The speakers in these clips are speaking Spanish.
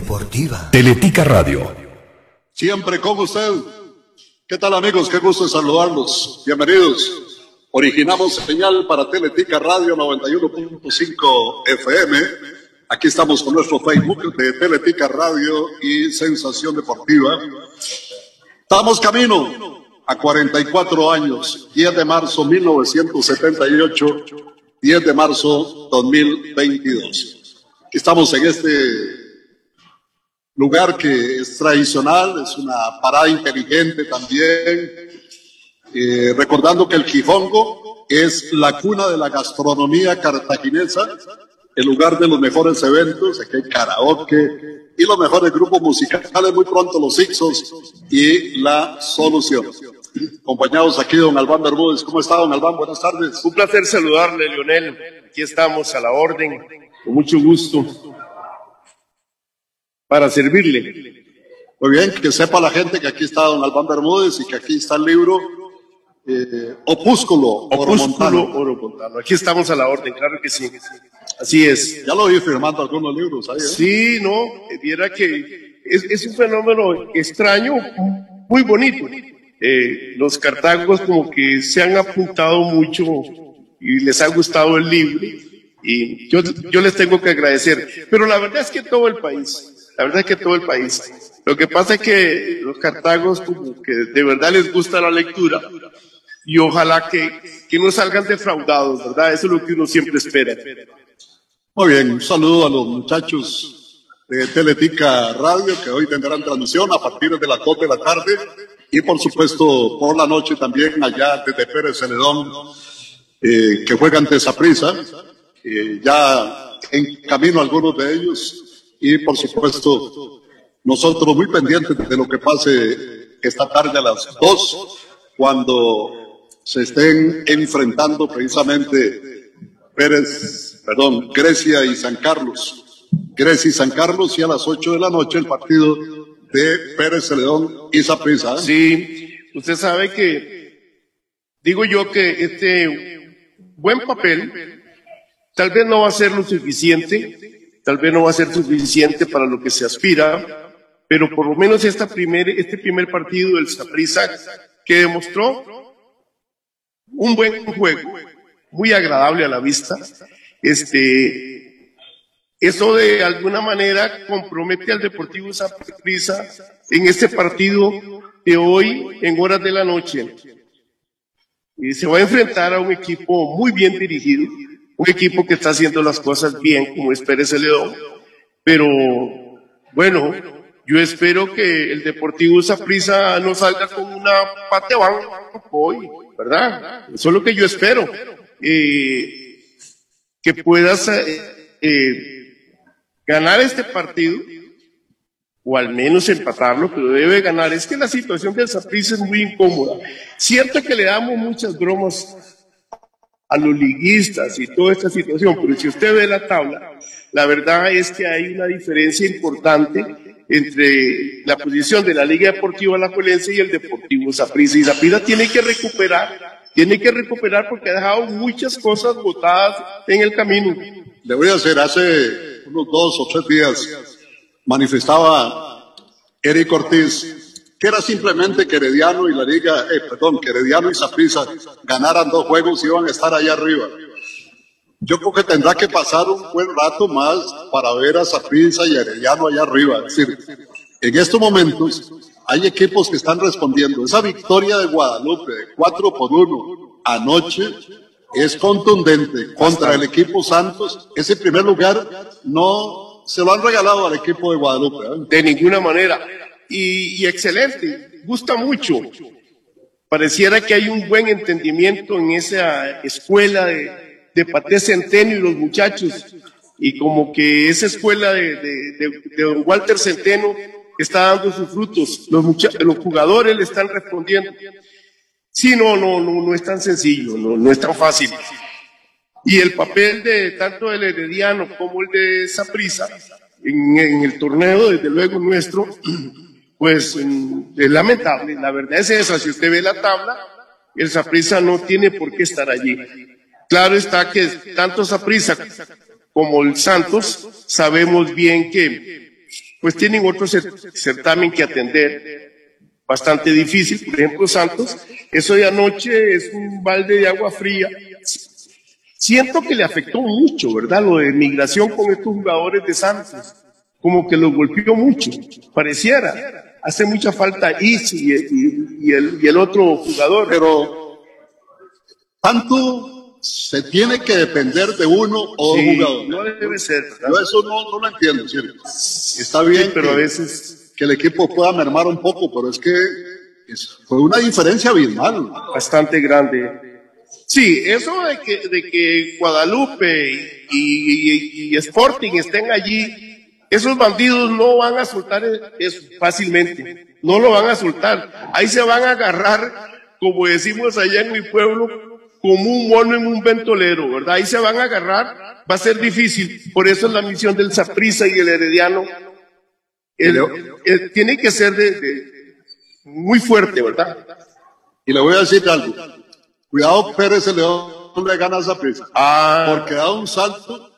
deportiva. Teletica Radio. Siempre con usted. ¿Qué tal amigos? Qué gusto saludarlos. Bienvenidos. Originamos señal para Teletica Radio 91.5 FM. Aquí estamos con nuestro Facebook de Teletica Radio y Sensación Deportiva. Estamos camino a 44 años, 10 de marzo 1978, 10 de marzo 2022. Estamos en este lugar que es tradicional, es una parada inteligente también, eh, recordando que el Quijongo es la cuna de la gastronomía cartaginesa, el lugar de los mejores eventos, aquí hay karaoke y los mejores grupos musicales, muy pronto los Ixos y La Solución. Acompañados aquí don Albán Bermúdez. ¿Cómo está don Albán? Buenas tardes. Un placer saludarle, Leonel. Aquí estamos a la orden, con mucho gusto, para servirle. Muy bien, que sepa la gente que aquí está don Albán Bermúdez y que aquí está el libro eh, Opúsculo, Opúsculo Oromontano. Aquí estamos a la orden, claro que sí. Así es. Ya lo vi firmando algunos libros ahí. ¿eh? Sí, no, viera que es, es un fenómeno extraño, muy bonito. Eh, los cartagos como que se han apuntado mucho y les ha gustado el libro y yo, yo les tengo que agradecer. Pero la verdad es que todo el país, la verdad es que todo el país. Lo que pasa es que los cartagos como que de verdad les gusta la lectura y ojalá que, que no salgan defraudados, ¿verdad? Eso es lo que uno siempre espera. Muy bien, un saludo a los muchachos de Teletica Radio que hoy tendrán transmisión a partir de las 2 de la tarde y por supuesto por la noche también allá desde Pérez Celedón eh, que juegan ante Saprisa, eh, ya en camino algunos de ellos y por supuesto nosotros muy pendientes de lo que pase esta tarde a las 2 cuando se estén enfrentando precisamente Pérez, perdón, Grecia y San Carlos. Grecia y San Carlos y a las 8 de la noche el partido de Pérez Celedón y Zaprisa. Sí, usted sabe que, digo yo que este buen papel tal vez no va a ser lo suficiente, tal vez no va a ser suficiente para lo que se aspira, pero por lo menos esta primer, este primer partido del Zaprisa que demostró un buen juego, muy agradable a la vista, este, eso de alguna manera compromete al Deportivo Saprissa en este partido de hoy en horas de la noche. Y se va a enfrentar a un equipo muy bien dirigido, un equipo que está haciendo las cosas bien, como es Pérez Celedón. Pero bueno, yo espero que el Deportivo Saprissa no salga con una pateban hoy, ¿verdad? Eso es lo que yo espero. Eh, que puedas eh, ganar este partido, o al menos empatarlo, pero debe ganar. Es que la situación del Saprissa es muy incómoda. Cierto que le damos muchas bromas a los liguistas y toda esta situación, pero si usted ve la tabla, la verdad es que hay una diferencia importante entre la posición de la Liga Deportiva La Juelense y el Deportivo Saprissa. Y Saprissa tiene que recuperar, tiene que recuperar porque ha dejado muchas cosas botadas en el camino. Le voy a hacer, hace unos dos o tres días, manifestaba Eric Ortiz que era simplemente que Herediano y la Liga, eh, perdón, que Herediano y Saprissa ganaran dos juegos y iban a estar allá arriba. Yo creo que tendrá que pasar un buen rato más para ver a Saprissa y a Herediano allá arriba. Es decir, en estos momentos hay equipos que están respondiendo. Esa victoria de Guadalupe de 4 por 1 anoche es contundente contra el equipo Santos. Ese primer lugar no se lo han regalado al equipo de Guadalupe. ¿eh? De ninguna manera. Y, excelente, gusta mucho. Pareciera que hay un buen entendimiento en esa escuela de, de Paté Centeno y los muchachos. Y como que esa escuela de, de, don Walter Centeno está dando sus frutos. Los, los jugadores le están respondiendo. Sí, no, no, no, no es tan sencillo, no, no es tan fácil. Y el papel de tanto el Herediano como el de Saprisa en, en, el torneo, desde luego nuestro, pues es lamentable. La verdad es esa. Si usted ve la tabla, el Saprisa no tiene por qué estar allí. Claro está que tanto Saprisa como el Santos sabemos bien que pues tienen otro certamen que atender bastante difícil, por ejemplo Santos, eso de anoche es un balde de agua fría. Siento que le afectó mucho, ¿verdad? Lo de migración con estos jugadores de Santos, como que los golpeó mucho, pareciera. Hace mucha falta Isi y, el, y el otro jugador. Pero tanto se tiene que depender de uno o de un jugador. No debe ser. Yo eso no, no lo entiendo. ¿cierto? Está bien, pero a veces que el equipo pueda mermar un poco, pero es que fue una diferencia abismal. Bastante grande. Sí, eso de que, de que Guadalupe y, y, Sporting estén allí, esos bandidos no van a soltar eso fácilmente, no lo van a soltar. Ahí se van a agarrar, como decimos allá en mi pueblo, como un mono en un ventolero, ¿verdad? Ahí se van a agarrar, va a ser difícil. Por eso es la misión del Saprisa y el Herediano tiene que ser de, muy fuerte, ¿verdad? Y le voy a decir algo. Cuidado, Pérez León le gana esa prisa. Ah. Porque da un salto.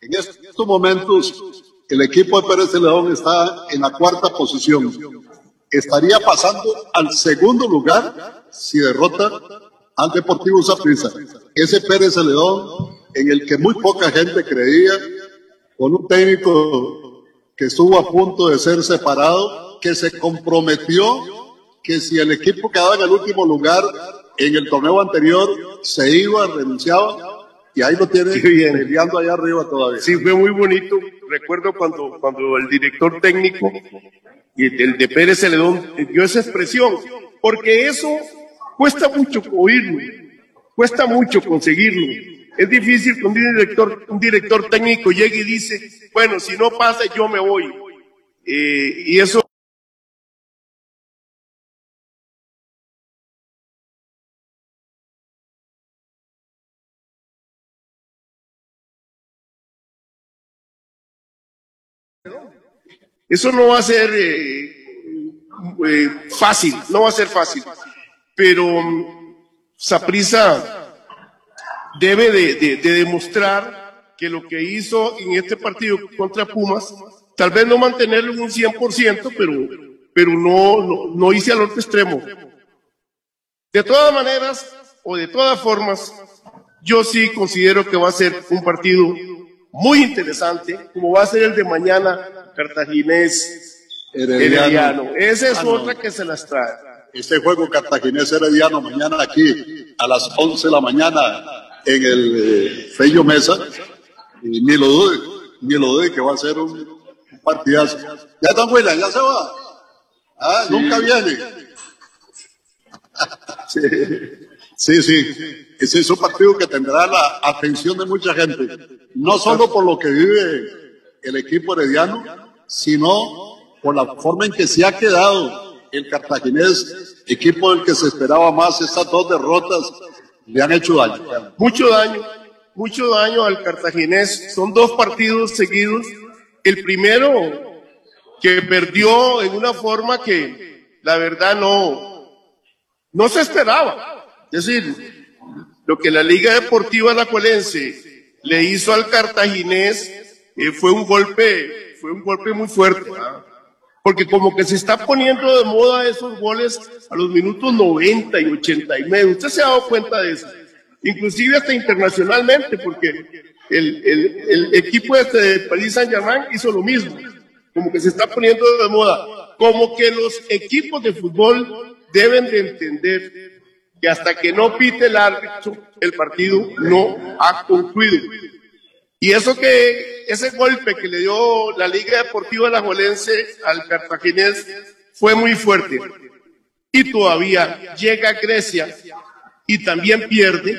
En estos momentos, el equipo de Pérez León está en la cuarta posición. Estaría pasando al segundo lugar si derrota al Deportivo Zaprisa. Ese Pérez León, en el que muy poca gente creía, con un técnico que estuvo a punto de ser separado, que se comprometió que si el equipo quedaba en el último lugar en el torneo anterior, se iba, renunciaba, y ahí lo tiene peleando allá arriba todavía. Sí, fue muy bonito. Recuerdo cuando, cuando el director técnico el de Pérez Celedón dio esa expresión, porque eso cuesta mucho oírlo, cuesta mucho conseguirlo. Es difícil que un director, un director técnico llegue y dice, bueno, si no pasa, yo me voy. Eh, y eso Eso no va a ser eh, eh, fácil, no va a ser fácil. Pero mm, Saprisa debe de, demostrar que lo que hizo en este partido contra Pumas, tal vez no mantenerlo en un 100%, pero, pero no, no, no hice al otro extremo. De todas maneras, o de todas formas, yo sí considero que va a ser un partido muy interesante, como va a ser el de mañana, cartaginés herediano. Esa es ah, otra que se las trae. Este juego cartaginés herediano mañana aquí a las 11 de la mañana en el eh, Fello Mesa, y ni lo dude, ni lo dude que va a ser un, partidazo. Ya está William, ya se va. Ah, nunca viene. sí, sí. Ese es un partido que tendrá la atención de mucha gente, no solo por lo que vive el equipo herediano, sino por la forma en que se ha quedado el cartaginés, equipo del que se esperaba más, estas dos derrotas le han hecho daño. Mucho daño, mucho daño al cartaginés. Son dos partidos seguidos. El primero que perdió en una forma que la verdad no, no se esperaba. Es decir, lo que la Liga Deportiva Alajuelense le hizo al cartaginés eh, fue un golpe, fue un golpe muy fuerte porque como que se está poniendo de moda esos goles a los minutos 90 y 89. Usted se ha dado cuenta de eso. Inclusive hasta internacionalmente, porque el, el, equipo este de París Saint Germain hizo lo mismo. Como que se está poniendo de moda. Como que los equipos de fútbol deben de entender que hasta que no pite el árbitro, el partido no ha concluido. Y eso que, ese golpe que le dio la Liga Deportiva Alajuelense al cartaginés fue muy fuerte. Y todavía llega a Grecia y también pierde,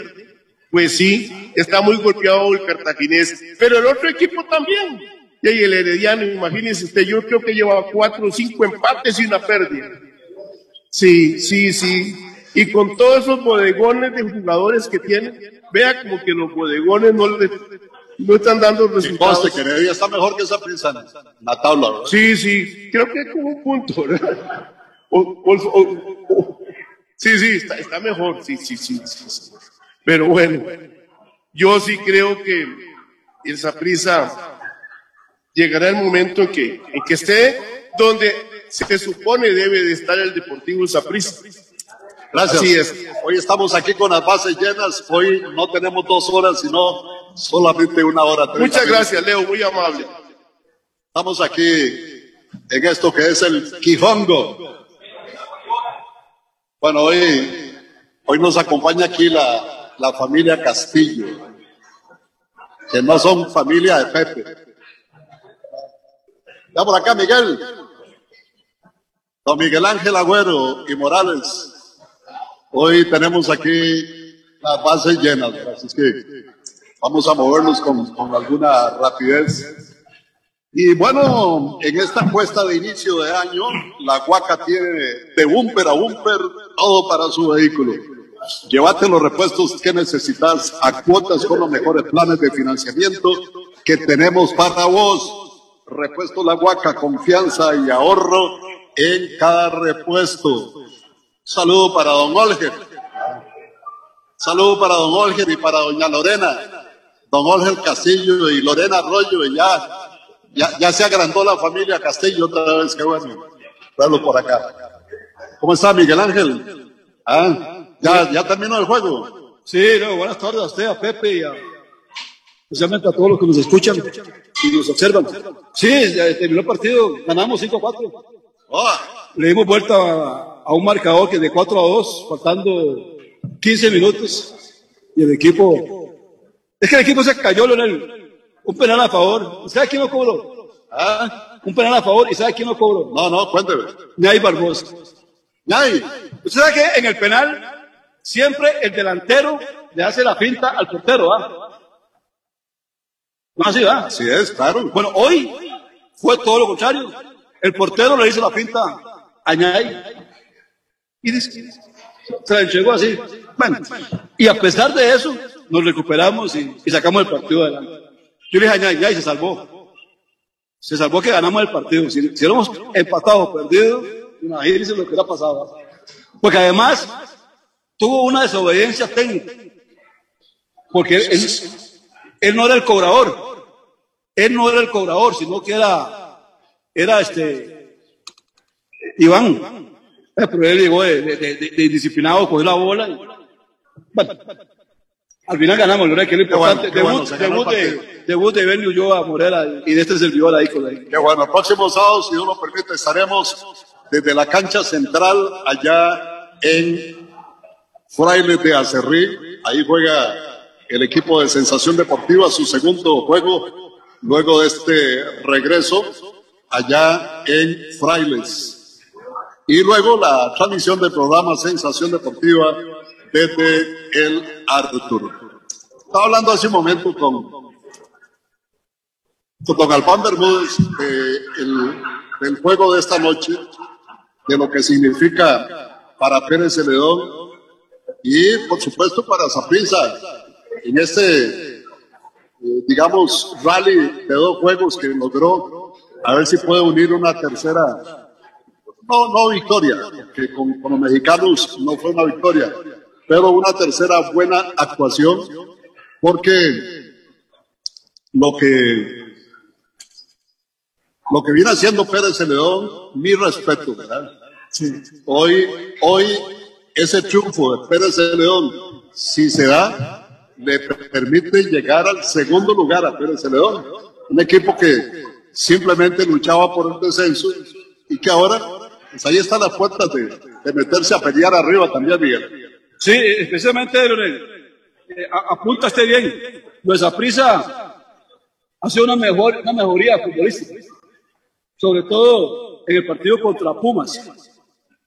pues sí, está muy golpeado el cartaginés. Pero el otro equipo también. Y el Herediano, imagínense usted, yo creo que lleva cuatro o cinco empates y una pérdida. Sí, sí, sí. Y con todos esos bodegones de jugadores que tienen, vea como que los bodegones no les no están dando resultados. Conste que Heredia está mejor que esa prensa en la tabla, ¿verdad? Sí, sí, creo que como un punto, ¿verdad? sí, sí, está, está mejor, sí, sí, sí, sí, Pero bueno, yo sí creo que el Saprisa llegará el momento en que, en que esté donde se supone debe de estar el Deportivo Saprissa. Gracias. Así es. Hoy estamos aquí con las bases llenas. Hoy no tenemos dos horas, sino solamente una hora. Muchas gracias, Leo. Muy amable. Estamos aquí en esto que es el Quijongo. Bueno, hoy, hoy nos acompaña aquí la, la familia Castillo, que no son familia de Pepe. Ya por acá, Miguel. Don Miguel Ángel Agüero y Morales. Hoy tenemos aquí las bases llenas, así que vamos a movernos con, con alguna rapidez. Y bueno, en esta cuesta de inicio de año, la Guaca tiene de bumper a bumper todo para su vehículo. Llévate los repuestos que necesitas a cuotas con los mejores planes de financiamiento que tenemos para vos. Repuesto La Guaca, confianza y ahorro en cada repuesto. Saludo para don Olger. Saludo para don Olger y para doña Lorena. Don Olger Castillo y Lorena Arroyo, y ya ya, ya se agrandó la familia Castillo otra vez, qué bueno. Verlo por acá. ¿Cómo está Miguel Ángel? ¿Ah? ¿Ya, ¿Ya terminó el juego? Sí, no, buenas tardes a usted, a Pepe y a, especialmente a todos los que nos escuchan y nos observan. Sí, ya terminó el partido, ganamos 5-4. Le dimos vuelta a, a, un marcador que de 4 a 2, faltando 15 minutos, y el equipo, es que el equipo se cayó, Leonel. Un penal a favor. ¿Sabe quién lo cobró? ¿Ah? Un penal a favor. ¿Y sabe quién lo cobró? No, no, cuénteme. Nay Barbosa. Nay. ¿Usted sabe que en el penal siempre el delantero le hace la finta al portero, ¿ah? No así, ¿ah? Así es, claro. Bueno, hoy fue todo lo contrario. El portero le hizo la finta a Ñay. Y dice, se la entregó así. Bueno, y a pesar de eso, nos recuperamos y, y sacamos el partido adelante. Yo le dije a Ñay, se salvó. Se salvó que ganamos el partido. Si, si hubiéramos empatado o perdido, imagínense lo que hubiera pasado. Porque además tuvo una desobediencia técnica. Porque él, no era el cobrador. Él no era el cobrador, sino que era, era este, Iván. Pero él llegó de, de disciplinado, cogió la bola. Y, bueno, al final ganamos, ¿verdad? Que es lo importante. Bueno, debut, debut, de, debut de Benio Ulloa Morera y de este servidor ahí con ahí. Qué bueno, el próximo sábado, si Dios lo permite, estaremos desde la cancha central allá en Frailes de Acerrí. Ahí juega el equipo de Sensación Deportiva su segundo juego luego de este regreso allá en Frailes. Y luego la transmisión del programa Sensación Deportiva desde el Arturo. Estaba hablando hace un momento con, con don Alfán Bermúdez el, del juego de esta noche, de lo que significa para Pérez Celedón y por supuesto para Zaprisa en este, eh, digamos, rally de dos juegos que logró, a ver si puede unir una tercera, no, no victoria, que con, con los mexicanos no fue una victoria, pero una tercera buena actuación, porque lo que lo que viene haciendo Pérez León, mi respeto, ¿verdad? Sí. Hoy, hoy ese triunfo de Pérez León, si se da, le permite llegar al segundo lugar a Pérez León, un equipo que simplemente luchaba por el descenso y que ahora, pues ahí están las puertas de, de meterse a pelear arriba también, Miguel. Sí, especialmente, Leonel, eh, apunta este bien. Nuestra prisa ha sido una, mejor, una mejoría futbolística, sobre todo en el partido contra Pumas.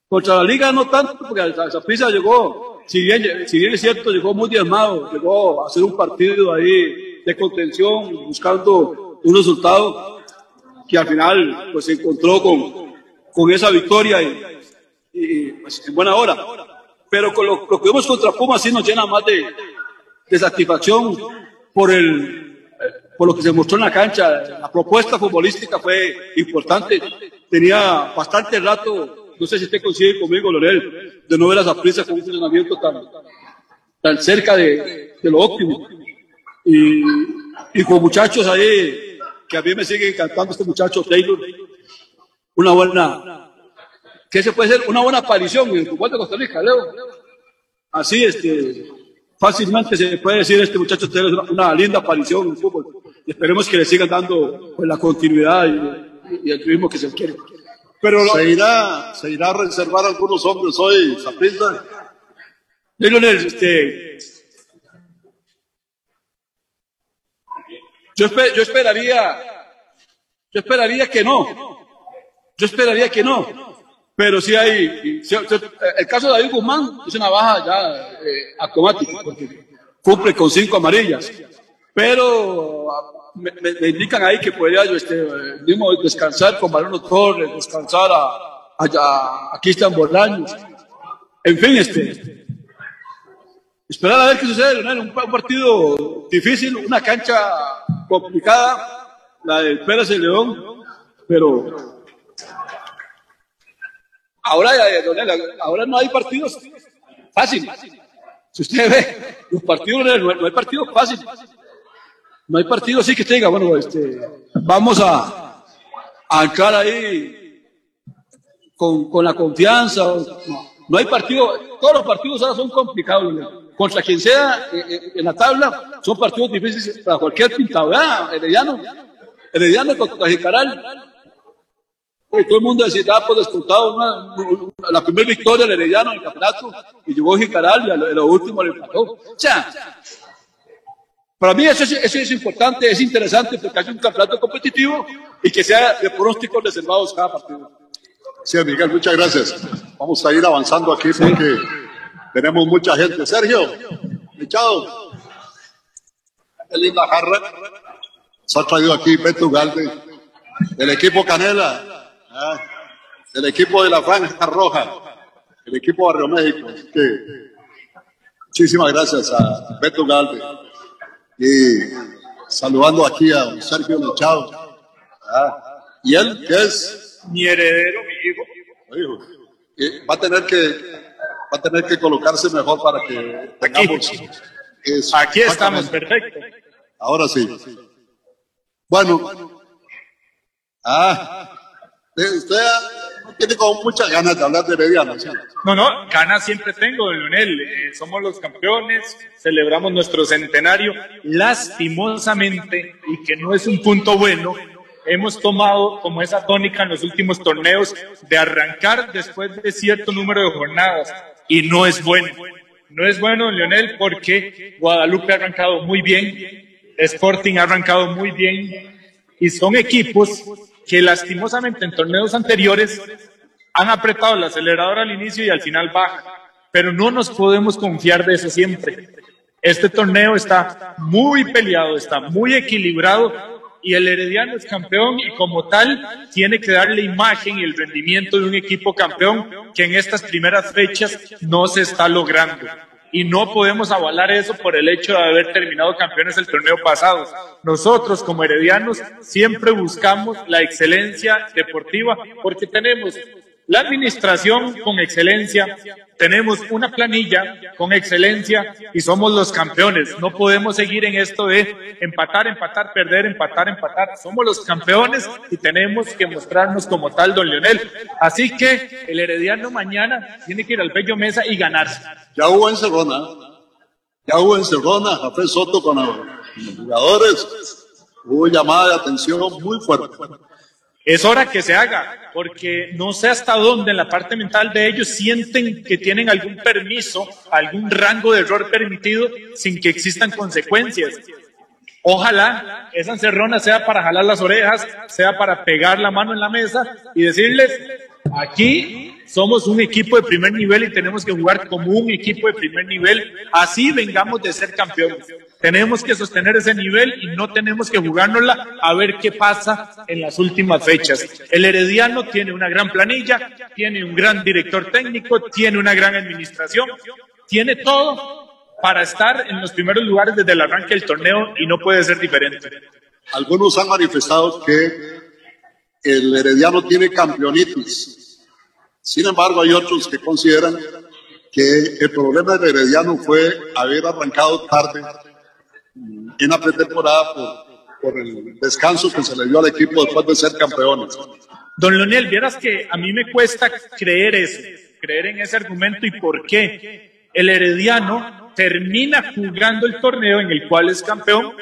Contra la liga no tanto, porque esa prisa llegó, si bien, si bien es cierto, llegó muy diezmado, llegó a hacer un partido ahí de contención, buscando un resultado que al final pues se encontró con, con esa victoria y, y pues, en buena hora pero con lo, lo que vemos contra Pumas sí nos llena más de, de satisfacción por, el, por lo que se mostró en la cancha. La propuesta futbolística fue importante. Tenía bastante rato, no sé si usted coincide conmigo, Lorel, de no ver a Zaprisa con un funcionamiento tan, tan cerca de, de lo óptimo. Y, y con muchachos ahí que a mí me sigue encantando este muchacho Taylor. Una buena, que se puede ser una buena aparición en el fútbol de Costa Rica, Leo. Así, este, fácilmente se puede decir este muchacho es una, linda aparición en el fútbol. Y esperemos que le sigan dando pues, la continuidad y, el turismo que se quiere. Pero se irá, se irá a reservar algunos hombres hoy, Zaprisa. Este, yo, yo esperaría, yo esperaría que no. Yo esperaría que no. Pero si hay, el caso de David Guzmán es una baja ya eh, porque cumple con cinco amarillas. Pero me, indican ahí que podría yo este, mismo descansar con Mariano Torres, descansar a, a, a Cristian Bolaños. En fin, este, esperar a ver qué sucede, Un, partido difícil, una cancha complicada, la del Pérez y León, pero ahora, ahora no hay partidos fáciles. Si usted ve, los partidos, no hay partidos fáciles. No hay partido así que usted diga, bueno, este, vamos a, a entrar ahí con, con la confianza. No, hay partido, todos los partidos ahora son complicados. Contra quien sea eh, eh, en la tabla, son partidos difíciles para cualquier pintado. Herediano, Herediano contra Jicaral. Todo el mundo decía, ah, pues descontado la primera victoria del Herediano en el campeonato y llegó Jicaral y a lo, último le empató. O sea, para mí eso es, importante, es interesante porque hay un campeonato competitivo y que sea de pronósticos reservados cada partido. Sí, Miguel, muchas gracias. Vamos a ir avanzando aquí porque tenemos mucha gente. Sergio, echado. Qué linda jarra. Se ha traído aquí Beto Galde, el equipo Canela, ¿ah? el equipo de la Franja Roja, el equipo Barrio México. muchísimas gracias a Beto Galde. Y saludando aquí a Sergio Machado. Ah, y él, que es mi heredero, mi hijo. va a tener que va a tener que colocarse mejor para que tengamos Aquí estamos, perfecto. Ahora sí. Bueno. Ah, usted tiene como muchas ganas de hablar de Herediano. No, no, ganas siempre tengo, Leonel. Eh, somos los campeones, celebramos nuestro centenario. Lastimosamente, y que no es un punto bueno, hemos tomado como esa tónica en los últimos torneos de arrancar después de cierto número de jornadas. Y no es bueno. No es bueno, Leonel, porque Guadalupe ha arrancado muy bien, Sporting ha arrancado muy bien, y son equipos que lastimosamente en torneos anteriores han apretado el acelerador al inicio y al final baja, pero no nos podemos confiar de eso siempre. Este torneo está muy peleado, está muy equilibrado y el Herediano es campeón y como tal tiene que darle imagen y el rendimiento de un equipo campeón que en estas primeras fechas no se está logrando y no podemos avalar eso por el hecho de haber terminado campeones el torneo pasado. Nosotros como heredianos siempre buscamos la excelencia deportiva porque tenemos la administración con excelencia, tenemos una planilla con excelencia y somos los campeones. No podemos seguir en esto de empatar, empatar, perder, empatar, empatar. Somos los campeones y tenemos que mostrarnos como tal, don Leonel. Así que el Herediano mañana tiene que ir al Bello Mesa y ganarse. Ya hubo en Cerrona, ya hubo en Cerrona, Jafé Soto con los jugadores. Hubo llamada de atención muy fuerte. Es hora que se haga, porque no sé hasta dónde en la parte mental de ellos sienten que tienen algún permiso, algún rango de error permitido sin que existan consecuencias. Ojalá esa encerrona sea para jalar las orejas, sea para pegar la mano en la mesa y decirles, aquí somos un equipo de primer nivel y tenemos que jugar como un equipo de primer nivel, así vengamos de ser campeones. Tenemos que sostener ese nivel y no tenemos que jugárnosla a ver qué pasa en las últimas fechas. El Herediano tiene una gran planilla, tiene un gran director técnico, tiene una gran administración, tiene todo para estar en los primeros lugares desde el arranque del torneo y no puede ser diferente. Algunos han manifestado que el Herediano tiene campeonitis. Sin embargo, hay otros que consideran que el problema del Herediano fue haber arrancado tarde en la pretemporada por por el descanso que se le dio al equipo después de ser campeones. Don Leonel, vieras que a mí me cuesta creer eso, creer en ese argumento y por qué el Herediano termina jugando el torneo en el cual es campeón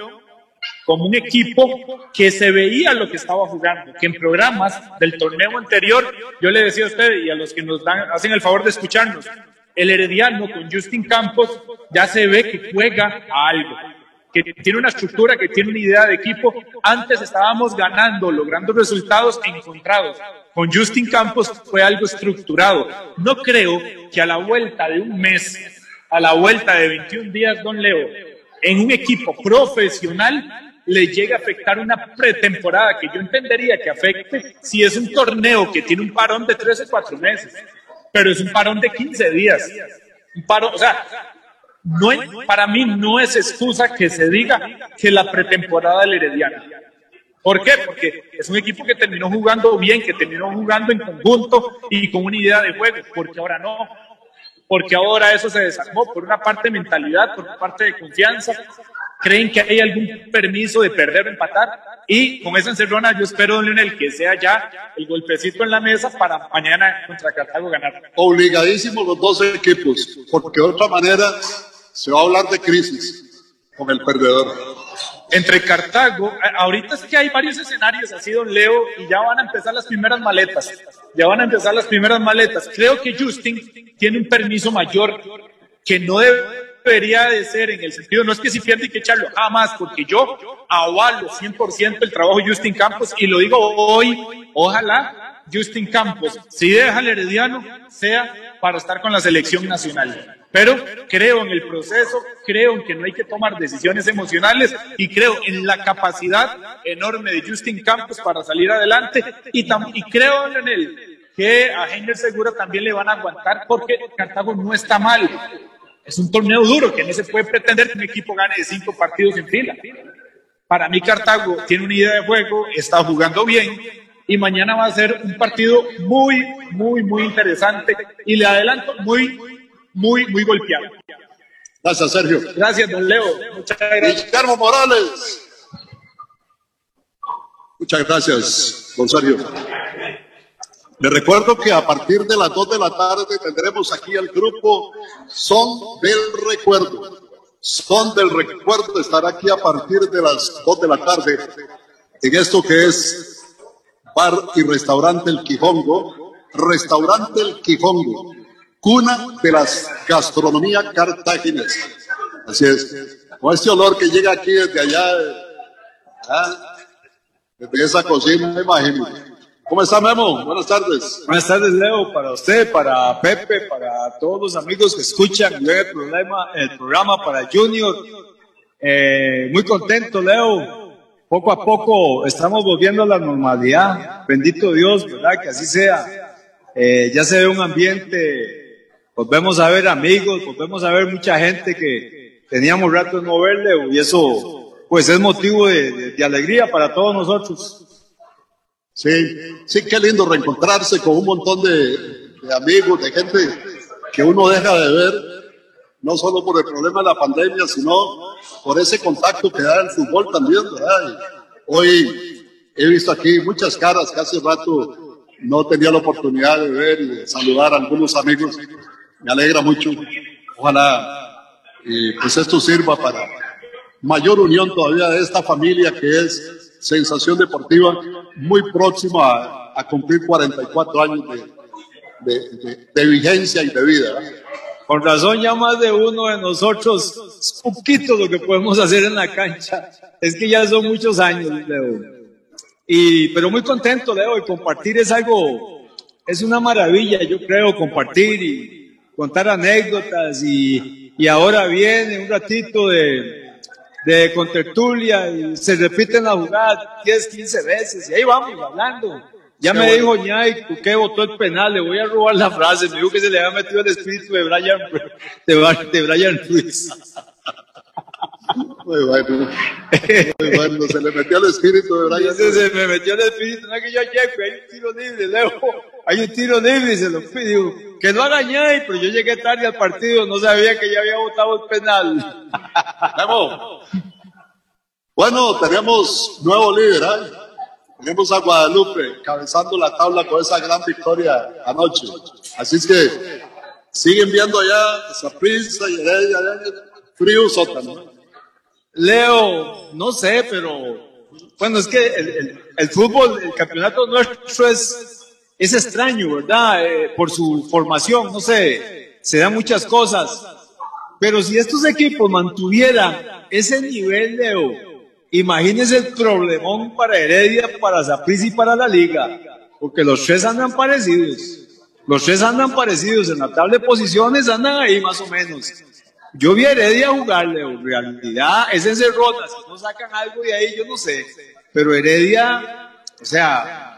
como un equipo que se veía lo que estaba jugando, que en programas del torneo anterior, yo le decía a usted y a los que nos dan, hacen el favor de escucharnos, el Herediano con Justin Campos ya se ve que juega a algo, que tiene una estructura, que tiene una idea de equipo. Antes estábamos ganando, logrando resultados encontrados. Con Justin Campos fue algo estructurado. No creo que a la vuelta de un mes, a la vuelta de 21 días, don Leo, en un equipo profesional le llegue a afectar una pretemporada que yo entendería que afecte si es un torneo que tiene un parón de 13 o 4 meses, pero es un parón de 15 días. Un o sea, no para mí no es excusa que se diga que la pretemporada del Herediano. ¿Por qué? Porque es un equipo que terminó jugando bien, que terminó jugando en conjunto y con una idea de juego, porque ahora no, porque ahora eso se desarmó por una parte de mentalidad, por una parte de confianza, creen que hay algún permiso de perder o empatar. Y con esa encerrona yo espero, don Leonel, que sea ya el golpecito en la mesa para mañana contra Cartago ganar. Obligadísimos los dos equipos, porque de otra manera se va a hablar de crisis con el perdedor. Entre Cartago, ahorita es que hay varios escenarios así, don Leo, y ya van a empezar las primeras maletas. Ya van a empezar las primeras maletas. Creo que Justin tiene un permiso mayor que no debe debería de ser en el sentido, no es que si pierde hay que echarlo, jamás, porque yo avalo 100% el trabajo de Justin Campos y lo digo hoy, ojalá Justin Campos, si deja el Herediano, sea para estar con la selección nacional. Pero creo en el proceso, creo en que no hay que tomar decisiones emocionales y creo en la capacidad enorme de Justin Campos para salir adelante y, y creo en él que a Heiner Segura también le van a aguantar porque Cartago no está mal. Es un torneo duro que no se puede pretender que un equipo gane de cinco partidos en fila. Para mí Cartago tiene una idea de juego, está jugando bien y mañana va a ser un partido muy, muy, muy interesante y le adelanto muy, muy, muy golpeado. Gracias, Sergio. Gracias, don Leo. Muchas gracias. Guillermo Morales. Muchas gracias, don Sergio. Le recuerdo que a partir de las 2 de la tarde tendremos aquí el grupo Son del Recuerdo. Son del Recuerdo estará aquí a partir de las 2 de la tarde en esto que es Bar y Restaurante El Quijongo. Restaurante El Quijongo, cuna de las gastronomía cartaginesa. Así es. Con este olor que llega aquí desde allá, desde esa cocina, imagínate. ¿Cómo está Memo? Buenas tardes. Buenas tardes, Leo, para usted, para Pepe, para todos los amigos que escuchan el programa, el programa para Junior. Eh, muy contento, Leo. Poco a poco estamos volviendo a la normalidad. Bendito Dios, ¿verdad? Que así sea. Eh, ya se ve un ambiente, volvemos a ver amigos, volvemos a ver mucha gente que teníamos rato de no verle y eso pues es motivo de alegría para todos nosotros. Sí, sí, qué lindo reencontrarse con un montón de, amigos, de gente que uno deja de ver, no solo por el problema de la pandemia, sino por ese contacto que da el fútbol también, ¿verdad? hoy he visto aquí muchas caras que hace rato no tenía la oportunidad de ver y de saludar a algunos amigos. Me alegra mucho. Ojalá pues esto sirva para mayor unión todavía de esta familia que es Sensación Deportiva, muy próxima a, cumplir 44 años de, vigencia y de vida. Con razón ya más de uno de nosotros, es poquito lo que podemos hacer en la cancha. Es que ya son muchos años, Leo. Y, pero muy contento, Leo, y compartir es algo, es una maravilla, yo creo, compartir y contar anécdotas y, y ahora viene un ratito de, de contertulia y se repiten la jugada 10, 15 veces y ahí vamos hablando. Ya me dijo Ñay que votó el penal, le voy a robar la frase, me dijo que se le había metido el espíritu de Brian, de, Brian Ruiz. Muy bueno, muy bueno, se le metió el espíritu de Brian Ruiz. Se me metió el espíritu, no es que yo llegue, hay un tiro libre, Leo, hay un tiro libre y se lo pidió. Que no haga Ñay, pero yo llegué tarde al partido, no sabía que ya había votado el penal. Vamos. Bueno, tenemos nuevo líder, ¿eh? Tenemos a Guadalupe cabezando la tabla con esa gran victoria anoche. Así es que siguen viendo allá esa prisa y Heredia, frío sótano. Leo, no sé, pero bueno, es que el, el, fútbol, el campeonato nuestro es, es extraño, ¿verdad? Eh, por su formación, no sé, se dan muchas cosas. Pero si estos equipos mantuvieran ese nivel, Leo, imagínense el problemón para Heredia, para Zaprisa y para la Liga, porque los tres andan parecidos. Los tres andan parecidos, en la tabla de posiciones andan ahí más o menos. Yo vi a Heredia jugar, Leo, en realidad es encerrona, si no sacan algo de ahí, yo no sé. Pero Heredia, o sea,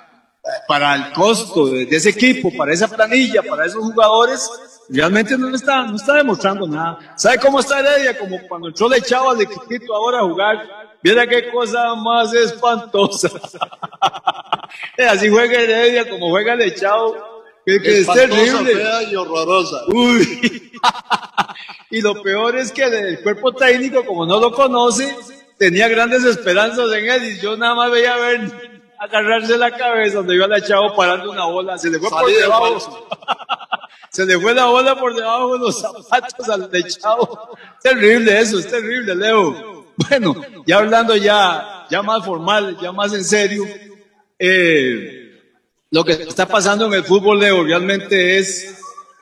para el costo de, ese equipo, para esa planilla, para esos jugadores, realmente no está, no está demostrando nada. ¿Sabe cómo está Heredia? Como cuando entró de Chava de Quito ahora a jugar. Mira qué cosa más espantosa. Así juega Heredia, como juega de Chavo. Que, que es terrible. fea y horrorosa. Uy. y lo peor es que el cuerpo técnico, como no lo conoce, tenía grandes esperanzas en él y yo nada más veía ver agarrarse la cabeza donde iba la chavo parando una bola, se le fue por debajo, se le fue la bola por debajo de los zapatos al chavo. Terrible eso, es terrible, Leo. Bueno, ya hablando ya, ya más formal, ya más en serio, eh, lo que está pasando en el fútbol, Leo, realmente es,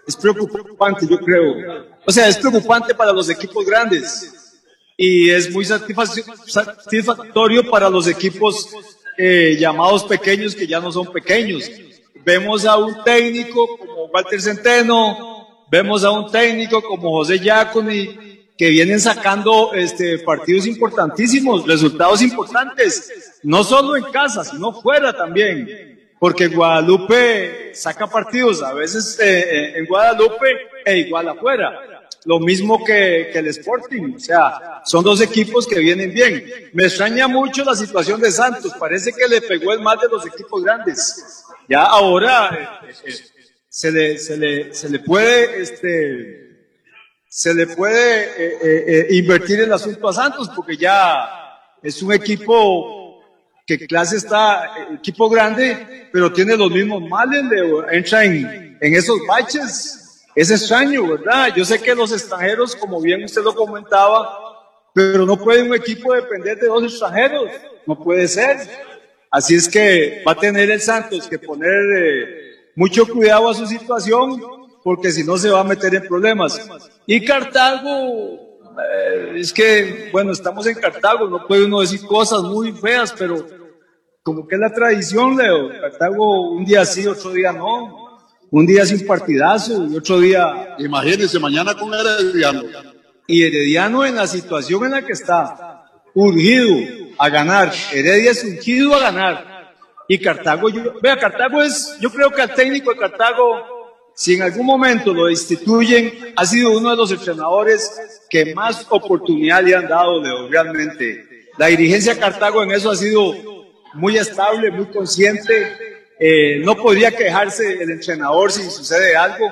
es preocupante, yo creo. O sea, es preocupante para los equipos grandes y es muy satisfac- satisfactorio para los equipos eh, llamados pequeños que ya no son pequeños. Vemos a un técnico como Walter Centeno, vemos a un técnico como José Giaconi, que vienen sacando este, partidos importantísimos, resultados importantes, no solo en casa, sino fuera también porque Guadalupe saca partidos a veces eh, eh, en Guadalupe e igual afuera. Lo mismo que, que el Sporting, o sea, son dos equipos que vienen bien. Me extraña mucho la situación de Santos, parece que le pegó el mal de los equipos grandes. Ya ahora eh, eh, se, le, se, le, se le puede, este, se le puede eh, eh, eh, invertir el asunto a Santos porque ya es un equipo que clase está, eh, equipo grande, pero tiene los mismos males, Leo, entra en, en esos baches. Es extraño, ¿verdad? Yo sé que los extranjeros, como bien usted lo comentaba, pero no puede un equipo depender de dos extranjeros, no puede ser. Así es que va a tener el Santos que poner eh, mucho cuidado a su situación, porque si no se va a meter en problemas. Y Cartago, es que, bueno, estamos en Cartago, no puede uno decir cosas muy feas, pero como que es la tradición, Leo. Cartago un día sí, otro día no. Un día sí un partidazo y otro día. Imagínense, mañana con Herediano. Y Herediano en la situación en la que está, urgido a ganar. Heredia es urgido a ganar. Y Cartago, yo, vea, Cartago es, yo creo que al técnico de Cartago, si en algún momento lo destituyen, ha sido uno de los entrenadores que más oportunidad le han dado, Leo, realmente. La dirigencia de Cartago en eso ha sido muy estable, muy consciente. Eh, no podría quejarse el entrenador si sucede algo,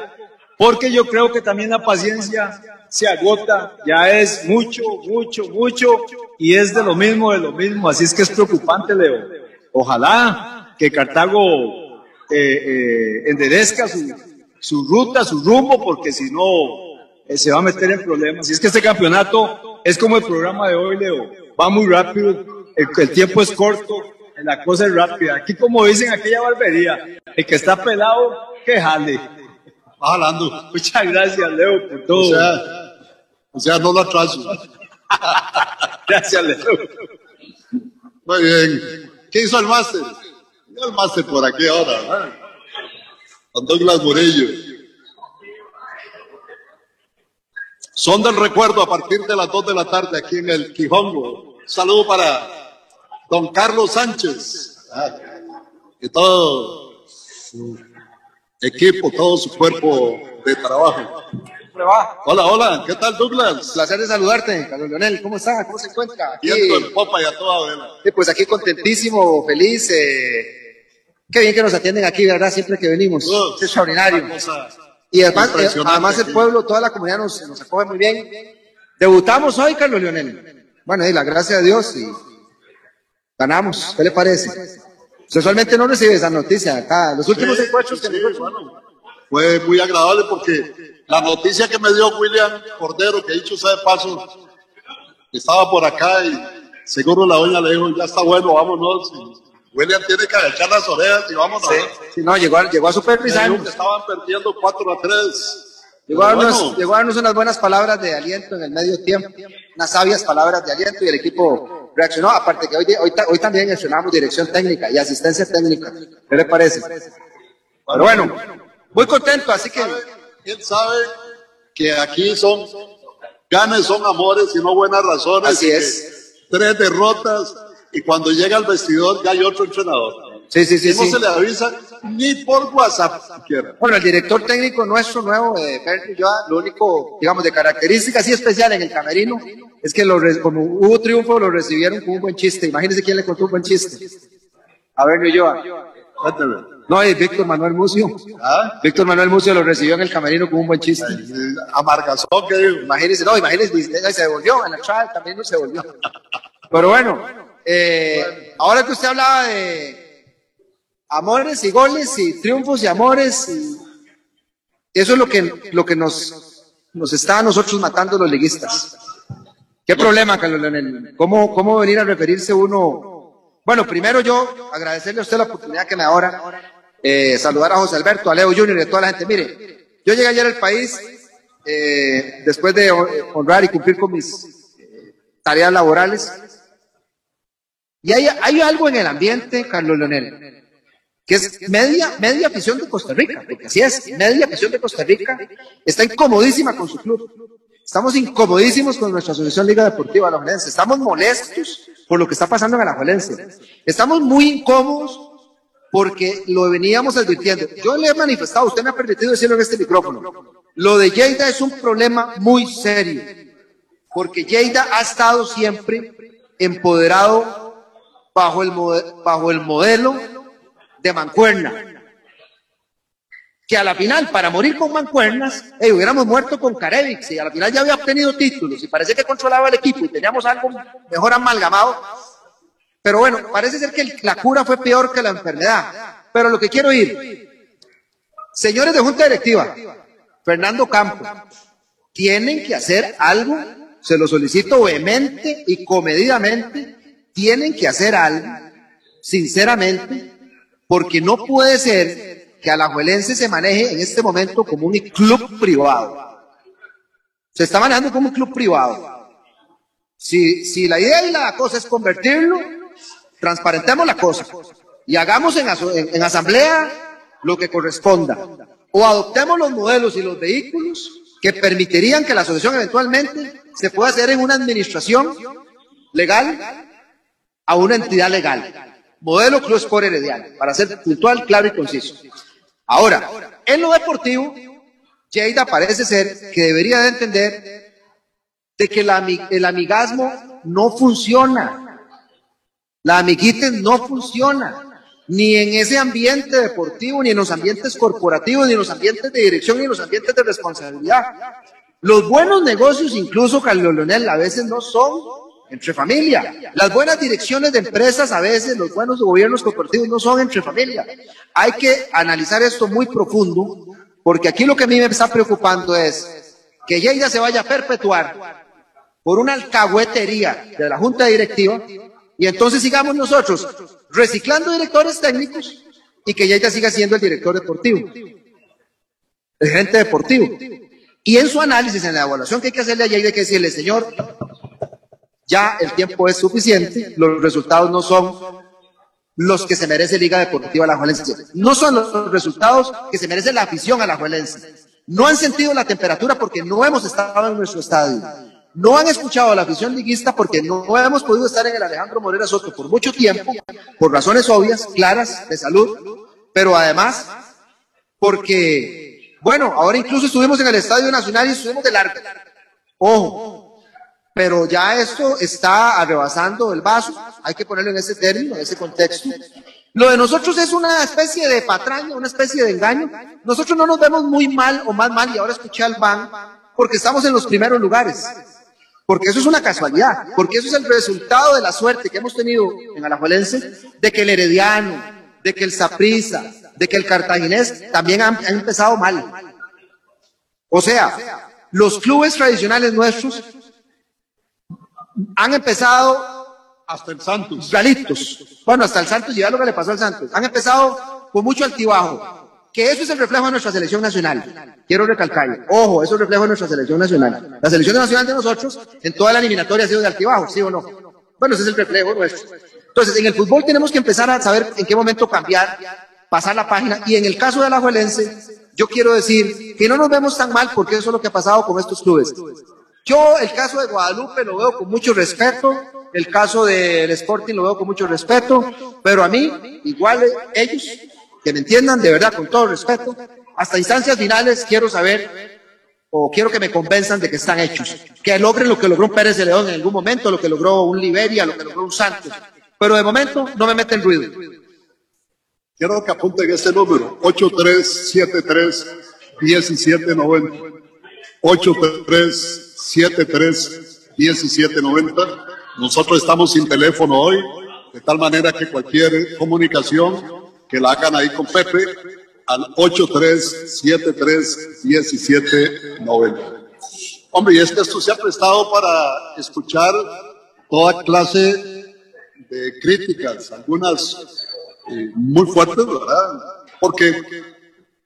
porque yo creo que también la paciencia se agota, ya es mucho, mucho, mucho, y es de lo mismo, de lo mismo, así es que es preocupante, Leo. Ojalá que Cartago eh, eh, enderezca su, su ruta, su rumbo, porque si no eh, se va a meter en problemas. Y es que este campeonato es como el programa de hoy, Leo, va muy rápido, el, el tiempo es corto, la cosa es rápida. Aquí, como dicen aquella barbería, el que está pelado, que jale. Va jalando. Muchas gracias, Leo, por O todo. sea, o sea, no lo atraso. Gracias, Leo. Muy bien. ¿Qué hizo el máster? El máster por aquí ahora. ¿verdad? Don Douglas Murillo. Son del recuerdo a partir de las 2 de la tarde aquí en el Quijongo. Un saludo para don Carlos Sánchez ah, y todo su equipo, todo su cuerpo de trabajo. Hola, hola, ¿qué tal Douglas? Placer de saludarte, Carlos Leonel. ¿Cómo está? ¿Cómo se encuentra? Aquí, en popa y a toda vela. pues aquí contentísimo, feliz. eh, qué bien que nos atienden aquí, ¿verdad? Siempre que venimos. Es extraordinario. Y además, eh, además el pueblo, toda la comunidad nos, nos acoge muy bien. Debutamos hoy, Carlos Leonel. Bueno, y la gracia de Dios y Ganamos, ¿qué le parece? Usualmente no recibe esa noticia acá. Los últimos Sí, encuentros que sí, bueno, fue muy agradable porque la noticia que me dio William Cordero, que dicho sea de paso, estaba por acá y seguro la doña le dijo, ya está bueno, vámonos. Y William tiene que agachar las orejas y vámonos. Sí, no, llegó a, llegó a que estaban perdiendo 4 a 3. Llegó a, darnos, Bueno, llegó a darnos unas buenas palabras de aliento en el medio tiempo, unas sabias palabras de aliento y el equipo reaccionó. Aparte que hoy, hoy, hoy también estrenamos dirección técnica y asistencia técnica. ¿Qué le parece? Pero bueno, muy contento, así que él sabe que aquí son ganes, son amores y no buenas razones. Así es. Tres derrotas y cuando llega al vestidor ya hay otro entrenador. sí, sí, sí. no sí. se le avisa ni por WhatsApp siquiera. Bueno, el director técnico nuestro nuevo, eh, Bernie Ulloa, lo único, digamos, de característica así especial en el camerino es que lo como hubo triunfo, lo recibieron con un buen chiste. Imagínense quién le contó un buen chiste. A Bernie. Cuénteme. No, es Víctor Manuel Mucio. ¿Ah? Víctor Manuel Mucio lo recibió en el camerino con un buen chiste. Eh, Amargazón que digo. Imagínense, no, imagínense, se devolvió, en la trial también no se devolvió. Pero bueno, eh, ahora que usted hablaba de amores y goles y triunfos y amores, eso es lo que, lo que nos, nos está a nosotros matando los liguistas. ¿Qué problema, Carlos Leonel? ¿Cómo, ¿Cómo venir a referirse uno? Bueno, primero yo agradecerle a usted la oportunidad que me da ahora, eh, saludar a José Alberto, a Leo Junior y a toda la gente. Mire, yo llegué ayer al país eh, después de honrar y cumplir con mis eh, tareas laborales. Y hay, algo en el ambiente, Carlos Leonel, que es media, media de Costa Rica, así es, media afición de Costa Rica está incomodísima con su club. Estamos incomodísimos con nuestra Asociación Liga Deportiva Alajuelense. Estamos molestos por lo que está pasando en Alajuelense. Estamos muy incómodos porque lo veníamos advirtiendo. Yo le he manifestado, usted me ha permitido decirlo en este micrófono. Lo de Lleida es un problema muy serio, porque Lleida ha estado siempre empoderado bajo el, bajo el modelo de Mancuerna. Que a la final, para morir con mancuernas, eh, hubiéramos muerto con Carevic, y a la final ya había obtenido títulos y parece que controlaba el equipo y teníamos algo mejor amalgamado. Pero bueno, parece ser que la cura fue peor que la enfermedad. Pero lo que quiero ir, señores de Junta Directiva, Fernando Campos, tienen que hacer algo, se lo solicito vehemente y comedidamente, tienen que hacer algo, sinceramente, porque no puede ser que Alajuelense se maneje en este momento como un club privado. Se está manejando como un club privado. Si, si la idea y la cosa es convertirlo, transparentemos la cosa y hagamos en, en- en asamblea lo que corresponda. O adoptemos los modelos y los vehículos que permitirían que la asociación eventualmente se pueda hacer en una administración legal a una entidad legal. Modelo Club Sport Herediano, para ser puntual, claro y conciso. Ahora, en lo deportivo, Lleida parece ser que debería de entender de que el amigasmo no funciona. La amiguitis no funciona. Ni en ese ambiente deportivo, ni en los ambientes corporativos, ni en los ambientes de dirección, ni en los ambientes de responsabilidad. Los buenos negocios, incluso, Carlos Leonel, a veces no son entre familia. Las buenas direcciones de empresas, a veces, los buenos gobiernos corporativos no son entre familia. Hay que analizar esto muy profundo, porque aquí lo que a mí me está preocupando es que Lleida se vaya a perpetuar por una alcahuetería de la Junta Directiva y entonces sigamos nosotros reciclando directores técnicos y que Lleida siga siendo el director deportivo, el gerente deportivo. Y en su análisis, en la evaluación que hay que hacerle a Lleida, hay que decirle, señor, ya el tiempo es suficiente, los resultados no son los que se merece Liga Deportiva Alajuelense. No son los resultados que se merece la afición alajuelense. No han sentido la temperatura porque no hemos estado en nuestro estadio. No han escuchado a la afición liguista porque no hemos podido estar en el Alejandro Morera Soto por mucho tiempo, por razones obvias, claras, de salud, pero además porque, bueno, ahora incluso estuvimos en el Estadio Nacional y estuvimos de largo. Ojo, pero ya esto está rebasando el vaso, hay que ponerlo en ese término, en ese contexto. Lo de nosotros es una especie de patraña, una especie de engaño. Nosotros no nos vemos muy mal o más mal, y ahora escuché al BAN, porque estamos en los primeros lugares. Porque eso es una casualidad, porque eso es el resultado de la suerte que hemos tenido en Alajuelense, de que el Herediano, de que el Saprissa, de que el Cartaginés también han, han empezado mal. O sea, los clubes tradicionales nuestros han empezado Hasta el Santos. Galitos. Bueno, hasta el Santos y ya lo que le pasó al Santos. Han empezado con mucho altibajo. Que eso es el reflejo de nuestra selección nacional. Quiero recalcarlo. Ojo, eso es el reflejo de nuestra selección nacional. La selección nacional de nosotros en toda la eliminatoria ha sido de altibajo, ¿sí o no? Bueno, ese es el reflejo nuestro. Entonces, en el fútbol tenemos que empezar a saber en qué momento cambiar, pasar la página. Y en el caso del Alajuelense, yo quiero decir que no nos vemos tan mal porque eso es lo que ha pasado con estos clubes. Yo el caso de Guadalupe lo veo con mucho respeto, el caso del Sporting lo veo con mucho respeto, pero a mí, igual ellos, que me entiendan de verdad, con todo respeto, hasta instancias finales quiero saber o quiero que me convenzan de que están hechos, que logren lo que logró un Pérez de León en algún momento, lo que logró un Liberia, lo que logró un Santos, pero de momento no me meten ruido. Quiero que apunten este número, 8373 1790. 8373 1790. Nosotros estamos sin teléfono hoy, de tal manera que cualquier comunicación que la hagan ahí con Pepe al 8373 1790. Hombre, y es que esto se ha prestado para escuchar toda clase de críticas, algunas eh, muy fuertes, ¿verdad? Porque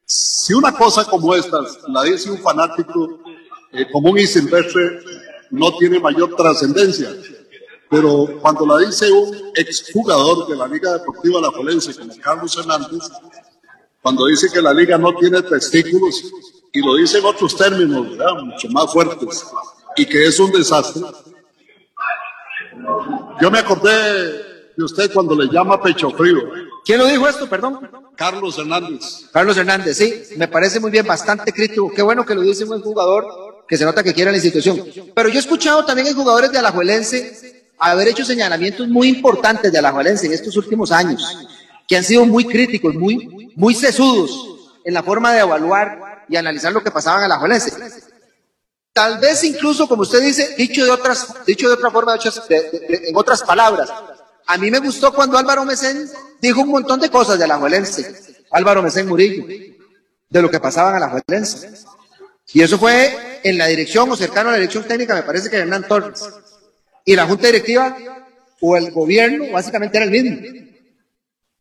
si una cosa como esta la dice un fanático eh, común y silvestre, no tiene mayor trascendencia. Pero cuando la dice un exjugador de la Liga Deportiva La Folense, como Carlos Hernández, cuando dice que la liga no tiene testículos, y lo dice en otros términos, ¿verdad? mucho más fuertes, y que es un desastre. Yo me acordé de usted cuando le llama pecho frío. ¿Quién lo dijo esto, perdón? Carlos Hernández. Carlos Hernández, sí, me parece muy bien, bastante crítico. Qué bueno que lo dice un buen jugador, que se nota que quiere la institución. Pero yo he escuchado también en jugadores de Alajuelense haber hecho señalamientos muy importantes de Alajuelense en estos últimos años, que han sido muy críticos, muy, muy sesudos en la forma de evaluar y analizar lo que pasaba en Alajuelense. Tal vez incluso, como usted dice, dicho de otras, dicho de otra forma, de de- de- en otras palabras, a mí me gustó cuando Álvaro Mesén dijo un montón de cosas de Alajuelense, Álvaro Mesén Murillo, de lo que pasaba en Alajuelense. Y eso fue en la dirección o cercano a la dirección técnica, me parece que Hernán Torres. Y la junta directiva o el gobierno básicamente era el mismo.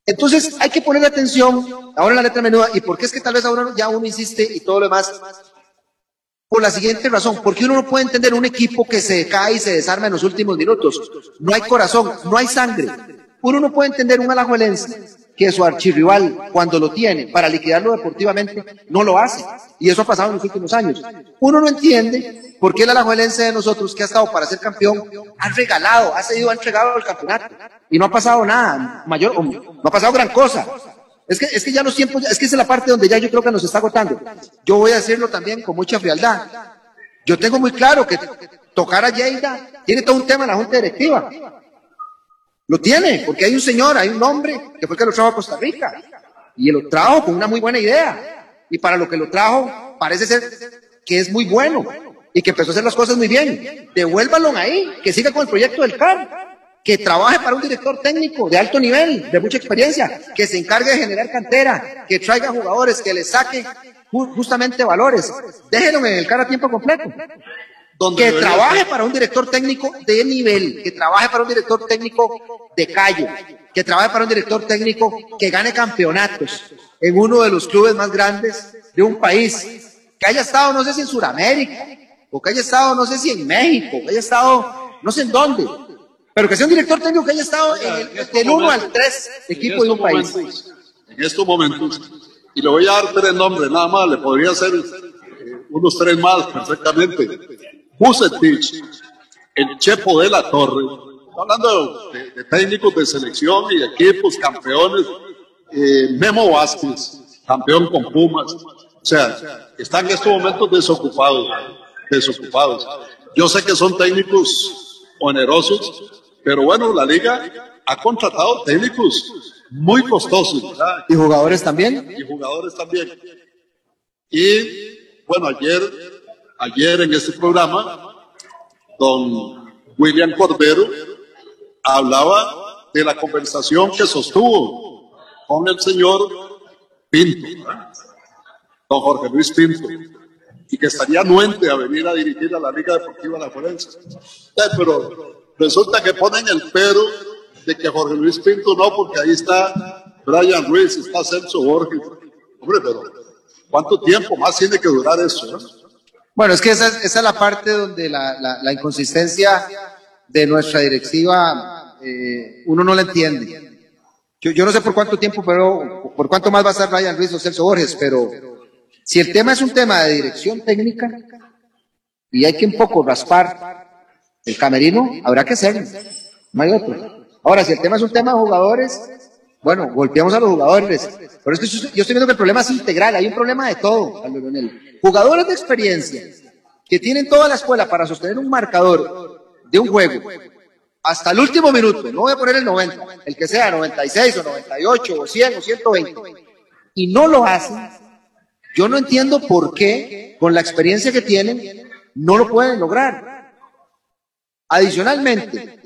Entonces hay que poner atención ahora en la letra menuda. ¿Y por qué es que tal vez ahora ya uno insiste y todo lo demás? Por la siguiente razón, porque uno no puede entender un equipo que se cae y se desarma en los últimos minutos. No hay corazón, no hay sangre. Uno no puede entender un alajuelense que su archirrival, cuando lo tiene para liquidarlo deportivamente, no lo hace. Y eso ha pasado en los últimos años. Uno no entiende por qué el alajuelense de nosotros, que ha estado para ser campeón, ha regalado, ha cedido, ha entregado el campeonato. Y no ha pasado nada mayor, no ha pasado gran cosa. Es que, es que ya los tiempos, es que es la parte donde ya yo creo que nos está agotando. Yo voy a decirlo también con mucha frialdad. Yo tengo muy claro que tocar a Lleida tiene todo un tema en la Junta Directiva. Lo tiene, porque hay un señor, hay un hombre que fue el que lo trajo a Costa Rica. Y lo trajo con una muy buena idea. Y para lo que lo trajo, parece ser que es muy bueno. Y que empezó a hacer las cosas muy bien. Devuélvalo ahí, que siga con el proyecto del CAR que trabaje para un director técnico de alto nivel, de mucha experiencia, que se encargue de generar cantera, que traiga jugadores, que le saque ju- justamente valores. Déjenlo en el cara a tiempo completo. Donde Que trabaje para un director técnico de nivel, que trabaje para un director técnico de callo, que trabaje para un director técnico que gane campeonatos en uno de los clubes más grandes de un país, que haya estado no sé si en Sudamérica, o que haya estado no sé si en México, que haya estado no sé en dónde, pero que sea un director técnico que haya estado en el, del 1 al 3 equipo de un país. en estos momentos, y le voy a dar tres nombres, nada más, le podría hacer eh, unos tres más perfectamente. Bucetich, el Chepo de la Torre, hablando de, de técnicos de selección y de equipos, campeones, eh, Memo Vázquez, campeón con Pumas, o sea, están en estos momentos desocupados, desocupados. Yo sé que son técnicos onerosos, pero bueno, la liga ha contratado técnicos muy costosos, ¿verdad? Y jugadores también. y jugadores también. Y bueno, ayer, ayer en este programa don William Cordero, hablaba de la conversación que sostuvo con el señor Pinto, don Jorge Luis Pinto, y que estaría anuente a venir a dirigir a la Liga Deportiva La Forense. Eh, pero resulta que ponen el pero de que Jorge Luis Pinto no, porque ahí está Brian Ruiz, está Celso Borges. Hombre, pero ¿cuánto tiempo más tiene que durar eso? eh? Bueno, es que esa, es la parte donde la, inconsistencia de nuestra directiva eh, uno no la entiende. Yo, yo no sé por cuánto tiempo, pero por cuánto más va a estar Brian Ruiz o Celso Borges, pero si el tema es un tema de dirección técnica y hay que un poco raspar el camerino, habrá que hacerlo. No hay otro. Ahora, si el tema es un tema de jugadores, bueno, golpeamos a los jugadores. Pero es que yo estoy viendo que el problema es integral, hay un problema de todo, Leonel. Jugadores de experiencia que tienen toda la escuela para sostener un marcador de un juego hasta el último minuto, no voy a poner el 90, el que sea 96 o 98 o 100 o 120, y no lo hacen, yo no entiendo por qué, con la experiencia que tienen, no lo pueden lograr. Adicionalmente,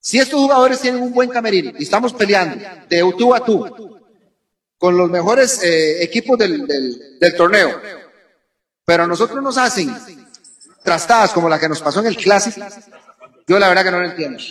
si estos jugadores tienen un buen camerino y estamos peleando de tú a tú con los mejores eh, equipos del, torneo, pero a nosotros nos hacen trastadas como la que nos pasó en el clásico, yo la verdad que no lo entiendo.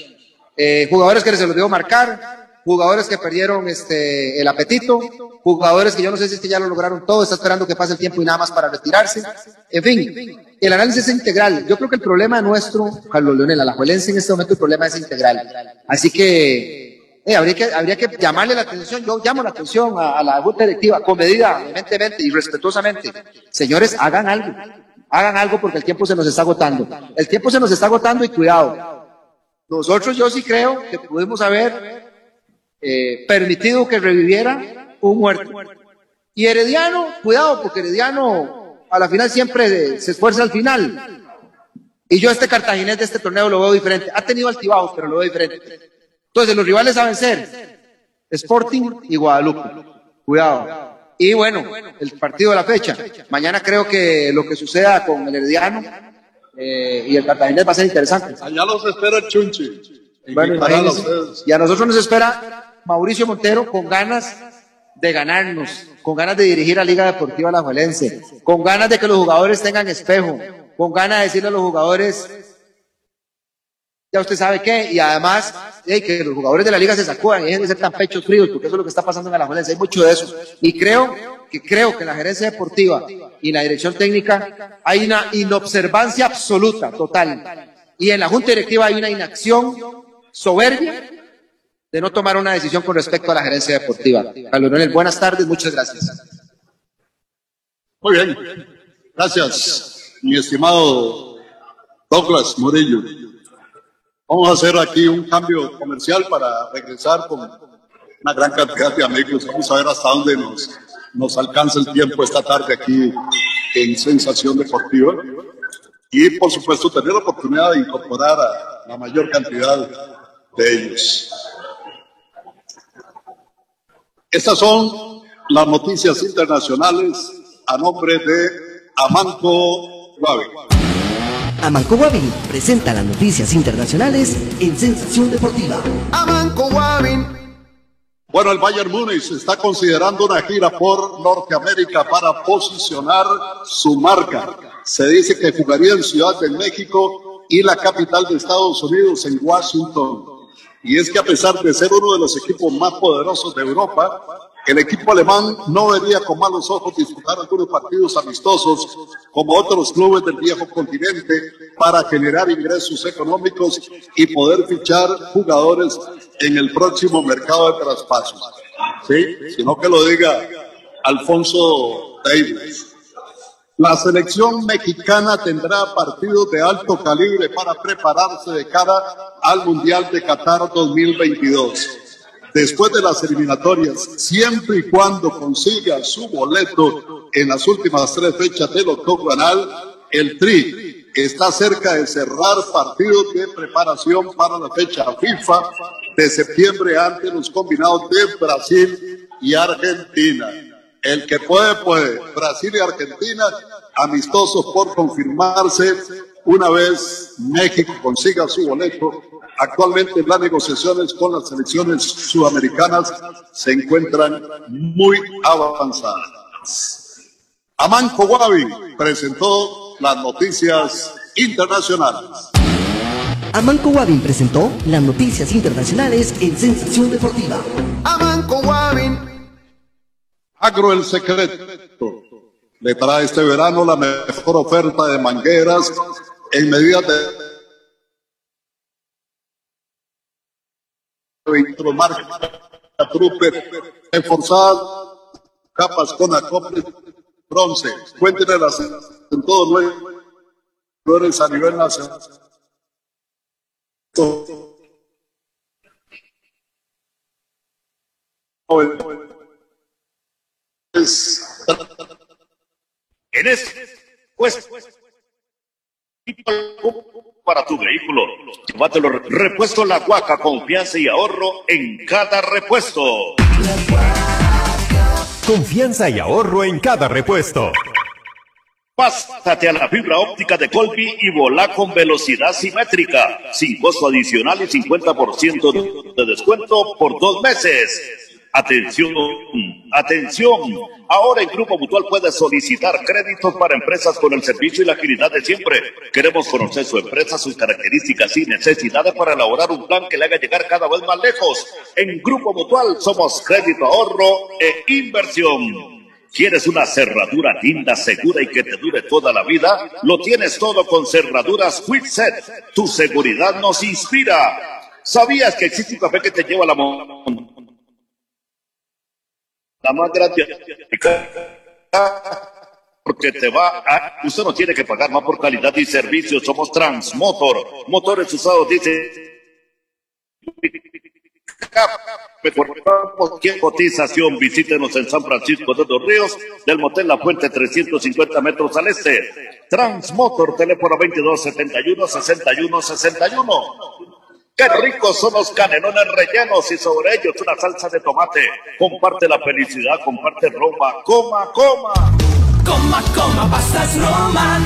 Eh, jugadores que se los dio marcar, jugadores que perdieron este, el apetito, jugadores que yo no sé si es que ya lo lograron todo, está esperando que pase el tiempo y nada más para retirarse. En fin, el análisis es integral. Yo creo que el problema nuestro, Carlos Leonel, a la Juelense en este momento el problema es integral. Así que, eh, habría que habría que llamarle la atención. Yo llamo la atención a, la Junta Directiva con medida, evidentemente y respetuosamente. Señores, hagan algo. Hagan algo porque el tiempo se nos está agotando. El tiempo se nos está agotando y cuidado. Nosotros yo sí creo que pudimos haber eh, permitido que reviviera un muerto. Y Herediano, cuidado, porque Herediano a la final siempre se esfuerza al final. Y yo este cartaginés de este torneo lo veo diferente. Ha tenido altibajos, pero lo veo diferente. Entonces, los rivales a vencer, Sporting y Guadalupe. Cuidado. Y bueno, el partido de la fecha. Mañana creo que lo que suceda con el Herediano eh, y el cartaginés va a ser interesante. Allá los espera el Chunchi. Bueno. Y a nosotros nos espera Mauricio Montero con ganas de ganarnos, con ganas de dirigir a Liga Deportiva La Juelense, con ganas de que los jugadores tengan espejo, con ganas de decirle a los jugadores, ya usted sabe qué, y además que los jugadores de la liga se sacudan y dejen de ser pechos fríos, porque eso es lo que está pasando en la Juelense, hay mucho de eso. Y creo que creo que la gerencia deportiva y la dirección técnica hay una inobservancia absoluta, total. Y en la junta directiva hay una inacción soberbia de no tomar una decisión con respecto a la gerencia deportiva. Carlos Leonel, buenas tardes, muchas gracias. Muy bien. Gracias, mi estimado Douglas Murillo. Vamos a hacer aquí un cambio comercial para regresar con una gran cantidad de amigos. Vamos a ver hasta dónde nos, nos alcanza el tiempo esta tarde aquí en Sensación Deportiva. Y por supuesto tener la oportunidad de incorporar a la mayor cantidad de ellos. Estas son las noticias internacionales a nombre de Amanco Guave. Amanco Guavin presenta las noticias internacionales en Sensación Deportiva. Amanco Guavin. Bueno, el Bayern Múnich está considerando una gira por Norteamérica para posicionar su marca. Se dice que jugaría en Ciudad de México y la capital de Estados Unidos, en Washington. Y es que a pesar de ser uno de los equipos más poderosos de Europa, el equipo alemán no vería con malos ojos disputar algunos partidos amistosos como otros clubes del viejo continente para generar ingresos económicos y poder fichar jugadores en el próximo mercado de traspasos. Sí, sino que lo diga Alfonso Davis. La selección mexicana tendrá partidos de alto calibre para prepararse de cara al Mundial de Qatar 2022. Después de las eliminatorias, siempre y cuando consiga su boleto en las últimas tres fechas del octogonal, el Tri está cerca de cerrar partidos de preparación para la fecha FIFA de septiembre ante los combinados de Brasil y Argentina. El que puede, puede. Brasil y Argentina, amistosos por confirmarse una vez México consiga su boleto. Actualmente las negociaciones con las selecciones sudamericanas se encuentran muy avanzadas. Amanco Guavi presentó las noticias internacionales. Amanco Guavin presentó las noticias internacionales en Sensación Deportiva. Amanco Guavin. Agro el secreto le trae este verano la mejor oferta de mangueras en medidas de marca Trooper, reforzada, capas con acople, bronce, las en flores a nivel nacional. En este pues, para tu vehículo. Llévatelo repuesto La Guaca, confianza y ahorro en cada repuesto. Confianza y ahorro en cada repuesto. Pásate a la fibra óptica de Colby y volá con velocidad simétrica, sin costo adicional y 50% de descuento por dos meses. Atención, atención. Ahora en Grupo Mutual puedes solicitar créditos para empresas con el servicio y la agilidad de siempre. Queremos conocer su empresa, sus características y necesidades para elaborar un plan que le haga llegar cada vez más lejos. En Grupo Mutual somos crédito, ahorro e inversión. ¿Quieres una cerradura linda, segura y que te dure toda la vida? Lo tienes todo con cerraduras Quickset. Tu seguridad nos inspira. ¿Sabías que existe un café que te lleva a la montaña? La más grande porque te va a, usted no tiene que pagar más por calidad y servicio, somos Transmotor, motores usados, dice cualquier cotización, visítenos en San Francisco de los Ríos, del Motel La Fuente, 350 metros al este. Transmotor, teléfono 2271 6161. Qué ricos son los canelones rellenos y sobre ellos una salsa de tomate. Comparte la felicidad, comparte Roma. Coma, coma. Coma, coma, pastas Roman.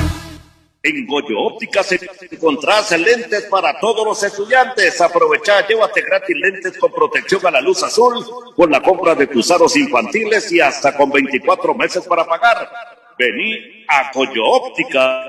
En Goyo Ópticas encontrás lentes para todos los estudiantes. Aprovecha, llévate gratis lentes con protección a la luz azul con la compra de tus aros infantiles y hasta con 24 meses para pagar. Vení a Goyo Ópticas.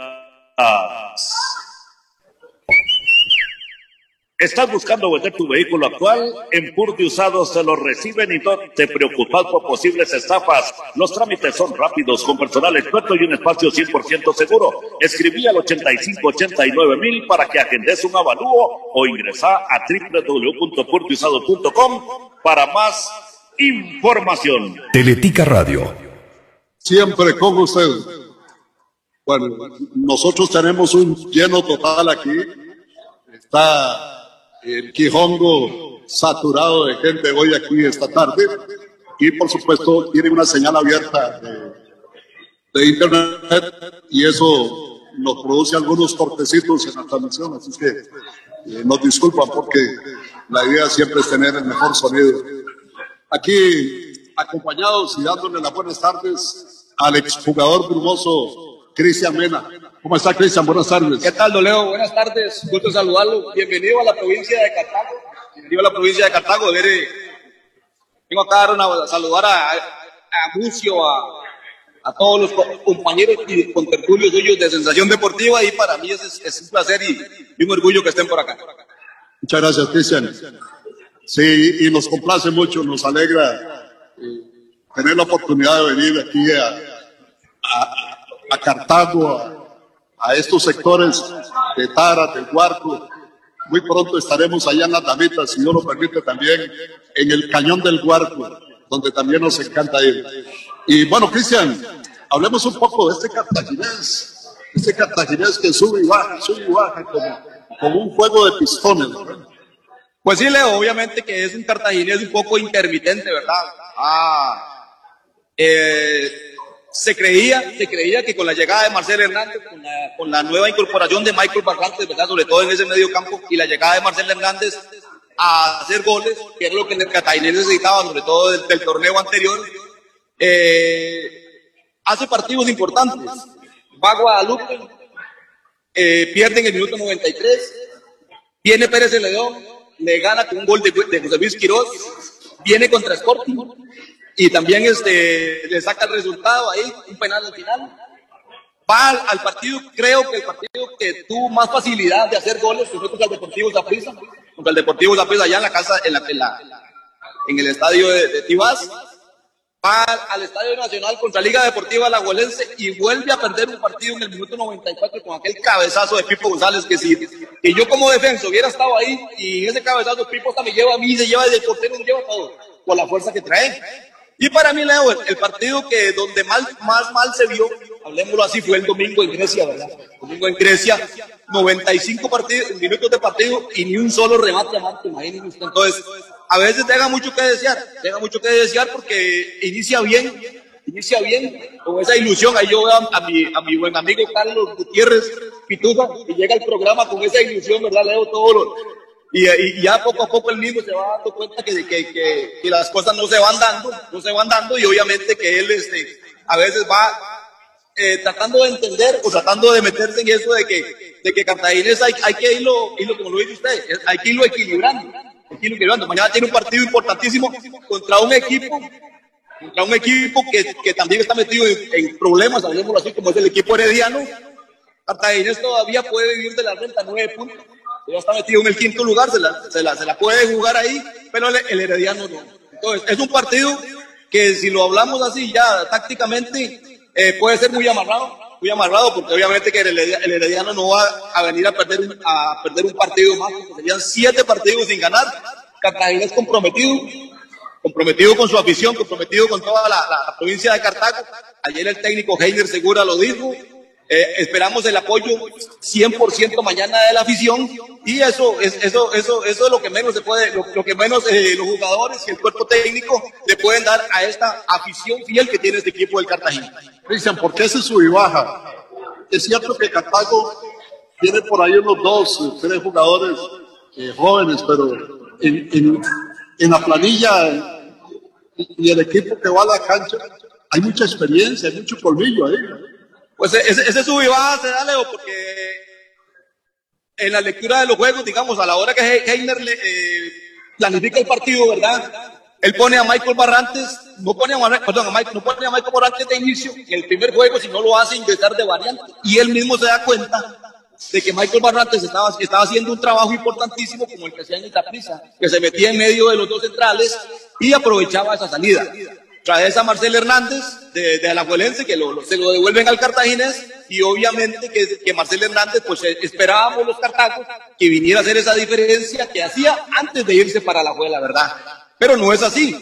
¿Estás buscando vender tu vehículo actual? En Pur de Usados te lo reciben y no te preocupas por posibles estafas. Los trámites son rápidos, con personal experto y un espacio 100% seguro. Escribí al 8589 mil para que agendes un avalúo o ingresa a www.purdeusado.com para más información. Teletica Radio. Siempre con usted. Bueno, nosotros tenemos un lleno total aquí. Está el Quijongo saturado de gente hoy aquí esta tarde y por supuesto tiene una señal abierta de, internet y eso nos produce algunos cortecitos en la transmisión, así que eh, nos disculpan porque la idea siempre es tener el mejor sonido. Aquí acompañados y dándole las buenas tardes al exjugador brumoso Cristian Mena. ¿Cómo está, Cristian? Buenas tardes. ¿Qué tal, Doleo? Buenas tardes. Gusto saludarlo. Bienvenido a la provincia de Cartago. Bienvenido a la provincia de Cartago. vengo acá a, saludar a, a a, a, todos los compañeros y contertulios suyos de Sensación Deportiva y para mí es, es un placer y, un orgullo que estén por acá. Muchas gracias, Cristian. Sí, y nos complace mucho, nos alegra eh, tener la oportunidad de venir aquí a, a Cartago, a estos sectores de Tara, del Huarco. Muy pronto estaremos allá en las Damitas, si Dios lo permite, también en el Cañón del Huarco, donde también nos encanta ir. Y bueno, Cristian, hablemos un poco de este cartaginés, este cartaginés que sube y baja, sube y baja como, como un juego de pistones. Pues sí, Leo, obviamente que es un cartaginés un poco intermitente, ¿verdad? Ah, eh, se creía, se creía que con la llegada de Marcel Hernández, con la, nueva incorporación de Michael Barrantes, ¿verdad? sobre todo en ese medio campo, y la llegada de Marcel Hernández a hacer goles, que era lo que el Catainés necesitaba, sobre todo del, torneo anterior, eh, hace partidos importantes. Va a Guadalupe, eh, pierde en el minuto 93, viene Pérez Celedón, le gana con un gol de, de José Luis Quiroz, viene contra Sporting y también este, le saca el resultado ahí, un penal al final. Va al, al partido, creo que el partido que tuvo más facilidad de hacer goles fue contra el Deportivo Zaprisa, contra el Deportivo Zaprisa allá en la casa, en, la, en, la- en el estadio de, de Tibás. Va al, Estadio Nacional contra Liga Deportiva Alajuelense y vuelve a perder un partido en el minuto 94 con aquel cabezazo de Pipo González que si que yo como defensa hubiera estado ahí y ese cabezazo Pipo hasta me lleva a mí, se lleva de portero, me lleva todo, por la fuerza que trae. Y para mí, Leo, el, partido que donde más mal se vio, hablemoslo así, fue el domingo en Grecia, ¿verdad? Domingo en Grecia, 95 partidos, minutos de partido y ni un solo remate a Marte, imagínense. Entonces, a veces deja mucho que desear, deja mucho que desear porque inicia bien, inicia bien, con esa ilusión. Ahí yo veo a, mi, a mi buen amigo Carlos Gutiérrez Pituja, que llega al programa con esa ilusión, ¿verdad? Leo todo lo, y, y ya poco a poco él mismo se va dando cuenta que, que, que, las cosas no se van dando, no se van dando y obviamente que él este, a veces va eh, tratando de entender o tratando de meterse en eso de que, de que Cartaginés hay, hay que irlo, irlo, como lo dice usted, hay que irlo equilibrando. Mañana tiene un partido importantísimo contra un equipo, contra un equipo que, que también está metido en, en problemas, hablemoslo así, como es el equipo herediano. Cartaginés todavía puede vivir de la renta, nueve puntos. Ya está metido en el quinto lugar, se la, se la, se la puede jugar ahí, pero el, herediano no. Entonces, es un partido que si lo hablamos así ya tácticamente, eh, puede ser muy amarrado, muy amarrado, porque obviamente que el, Heredia- el herediano no va a venir a perder, a perder un partido más, serían siete partidos sin ganar. Cartaginés comprometido, comprometido con su afición, comprometido con toda la, la provincia de Cartago. Ayer el técnico Heiner Segura lo dijo. Eh, esperamos el apoyo 100% mañana de la afición y eso es eso eso eso es lo que menos se puede lo, que menos eh, los jugadores y el cuerpo técnico le pueden dar a esta afición fiel que tiene este equipo del Cartagena. Cristian, ¿por qué ese sub y baja? Es cierto que Cartago tiene por ahí unos dos, tres jugadores eh, jóvenes, pero en, en- la planilla y el equipo que va a la cancha hay mucha experiencia, hay mucho colmillo ahí. Pues ese, ese sub y baja se da, Leo, porque en la lectura de los juegos, digamos, a la hora que He- Heiner le, eh, planifica el partido, ¿verdad? Él pone a Michael Barrantes, no pone a, perdón, Michael, no pone a Michael Barrantes de inicio en el primer juego, sino lo hace ingresar de variante. Y él mismo se da cuenta de que Michael Barrantes estaba, estaba haciendo un trabajo importantísimo como el que hacía en Itaprisa, que se metía en medio de los dos centrales y aprovechaba esa salida. Trae a Marcel Hernández de, de Alajuelense, que lo- lo- se lo devuelven al cartaginés, y obviamente que, que Marcel Hernández, pues eh, esperábamos los cartagos que viniera a hacer esa diferencia que hacía antes de irse para la juega, ¿verdad? Pero no es así.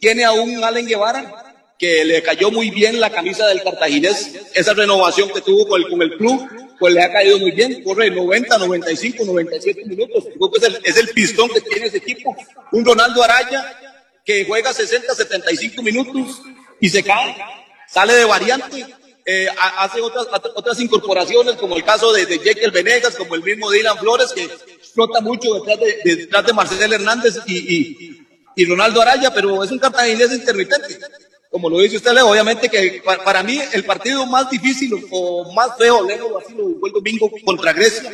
Tiene a un Allen Guevara que le cayó muy bien la camisa del cartaginés, esa renovación que tuvo con el, con el club, pues le ha caído muy bien, corre 90, 95, 97 minutos, Creo es el, es el pistón que tiene ese equipo. Un Ronaldo Araya que juega 60, 75 minutos y se cae, sale de variante, eh, ha- hace otras, otras incorporaciones, como el caso de, de Jekyll Venegas, como el mismo Dylan Flores, que explota mucho detrás de, de- detrás de Marcel Hernández y, y, y Ronaldo Araya, pero es un cartaginés intermitente. Como lo dice usted, obviamente que pa- para mí el partido más difícil o más feo, Leo, así lo fue el domingo contra Grecia.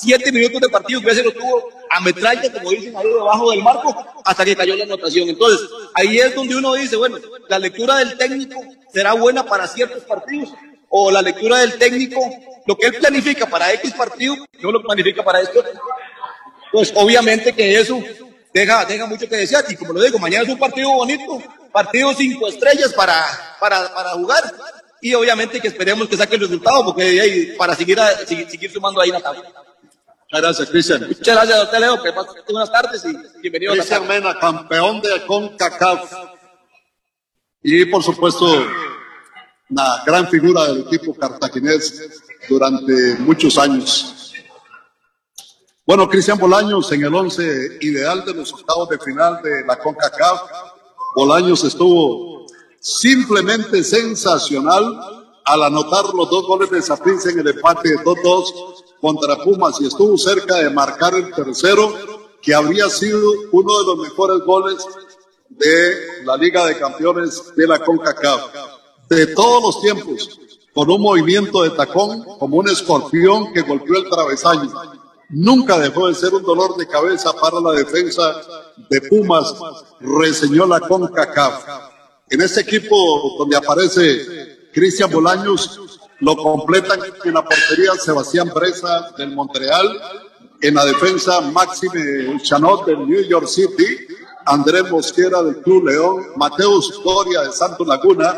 Siete minutos de partido, Grecia lo tuvo a metralla, como dicen ahí debajo del marco, hasta que cayó la anotación. Entonces, ahí es donde uno dice, bueno, la lectura del técnico será buena para ciertos partidos, o la lectura del técnico, lo que él planifica para X partido, no lo planifica para otro. Pues obviamente que eso deja, deja mucho que desear. Y como lo digo, mañana es un partido bonito, partido cinco estrellas para, para, para jugar. Y obviamente que esperemos que saque el resultado, porque para seguir, a- seguir, seguir sumando ahí la tabla. Muchas gracias, Cristian. Muchas gracias, doctor Leo. Que pase buenas tardes y bienvenido a la Cristian. Mena, campeón de CONCACAF. Y por supuesto, una gran figura del equipo cartaginés durante muchos años. Bueno, Cristian Bolaños en el once ideal de los octavos de final de la CONCACAF. Bolaños estuvo simplemente sensacional al anotar los dos goles de Saprissa en el empate de 2-2 contra Pumas y estuvo cerca de marcar el tercero, que habría sido uno de los mejores goles de la Liga de Campeones de la CONCACAF. De todos los tiempos, con un movimiento de tacón como un escorpión que golpeó el travesaño. Nunca dejó de ser un dolor de cabeza para la defensa de Pumas, reseñó la CONCACAF. En este equipo donde aparece Cristian Bolaños, lo completan en la portería Sebastián Presa del Montreal, en la defensa Máxime Chanot del New York City, Andrés Mosquera del Club León, Mateus Doria de Santo Laguna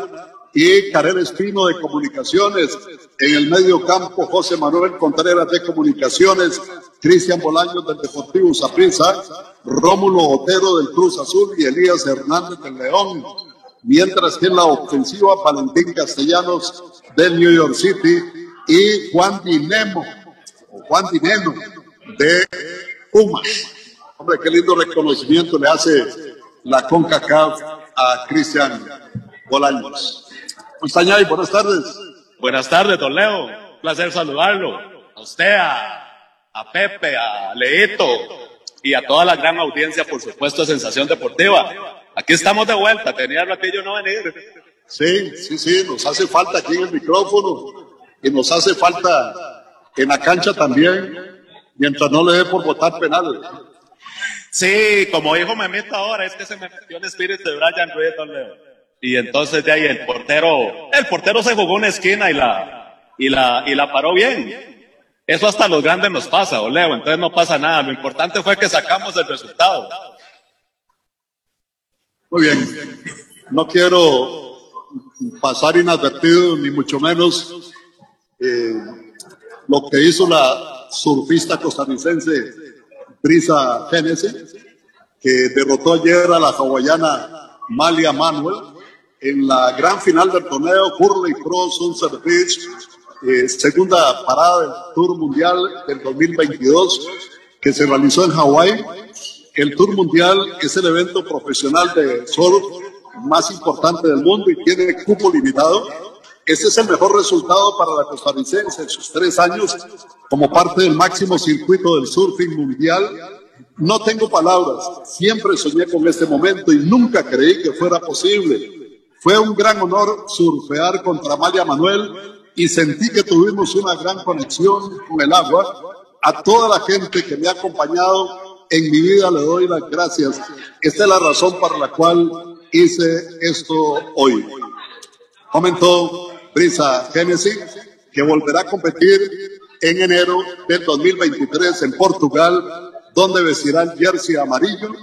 y Karel Espino de Comunicaciones. En el medio campo, José Manuel Contreras de Comunicaciones, Cristian Bolaños del Deportivo Saprissa, Rómulo Otero del Cruz Azul y Elías Hernández del León. Mientras que en la ofensiva, Valentín Castellanos del New York City y Juan Dinemo, Juan Dineno de Pumas. Hombre, qué lindo reconocimiento le hace la CONCACAF a Cristian Bolaños. Mustañay, buenas tardes. Buenas tardes, don Leo. Placer saludarlo. A usted, a, a Pepe, a Leito y a toda la gran audiencia, por supuesto, de Sensación Deportiva. Aquí estamos de vuelta. Tenía ratillo no venir. Sí, sí, sí, nos hace falta aquí en el micrófono y nos hace falta en la cancha también, mientras no le dé por votar penal. Sí, como dijo Memito ahora, es que se me metió el espíritu de Brian Ruiz, Leo. Y entonces de ahí el portero, el portero se jugó una esquina y la, y la, y la paró bien. Eso hasta los grandes nos pasa, don Leo, entonces no pasa nada. Lo importante fue que sacamos el resultado. Muy bien, no quiero pasar inadvertido, ni mucho menos eh, lo que hizo la surfista costarricense Brisa Génesis, que derrotó ayer a la hawaiana Malia Manuel en la gran final del torneo Hurley Pro Sunset Beach, eh, segunda parada del Tour Mundial del 2022 que se realizó en Hawái. El Tour Mundial es el evento profesional de surf más importante del mundo y tiene cupo limitado. Ese es el mejor resultado para la costarricense en sus tres años como parte del máximo circuito del surfing mundial. No tengo palabras, siempre soñé con este momento y nunca creí que fuera posible. Fue un gran honor surfear contra María Manuel y sentí que tuvimos una gran conexión con el agua. A toda la gente que me ha acompañado en mi vida le doy las gracias. Esta es la razón para la cual hice esto hoy. Comentó Brisa Genesis, que volverá a competir en enero del 2023 en Portugal, donde vestirá el jersey amarillo,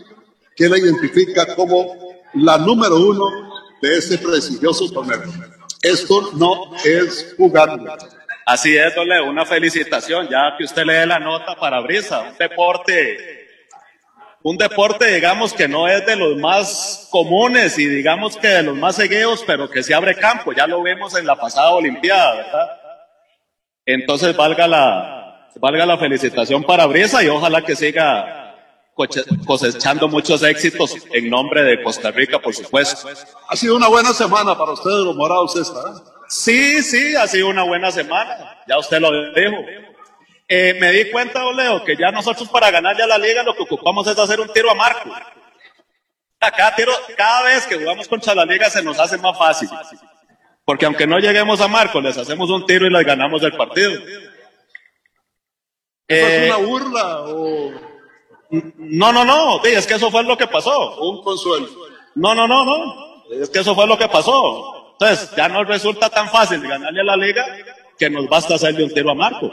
que la identifica como la número uno de este prestigioso torneo. Esto no es jugar. Así es, Dole, una felicitación, ya que usted lee la nota para Brisa, un deporte un deporte, digamos, que no es de los más comunes y digamos que de los más seguidos, pero que se abre campo. Ya lo vimos en la pasada Olimpiada, ¿verdad? Entonces valga la, valga la felicitación para Brisa y ojalá que siga cosechando muchos éxitos en nombre de Costa Rica, por supuesto. Ha sido una buena semana para ustedes, los morados, esta. ¿eh? Sí, sí, ha sido una buena semana. Ya usted lo dijo. Eh, me di cuenta, Oleo, que ya nosotros para ganar ya la liga lo que ocupamos es hacer un tiro a marco. Cada, tiro, cada vez que jugamos contra la liga se nos hace más fácil. Porque aunque no lleguemos a marco, les hacemos un tiro y les ganamos el partido. ¿Eso Eh, es una burla o No, no, no, sí, es que eso fue lo que pasó. un consuelo? No, no, no, no. Es que eso fue lo que pasó. Entonces, ya no resulta tan fácil ganarle a la liga que nos basta hacerle un tiro a Marco.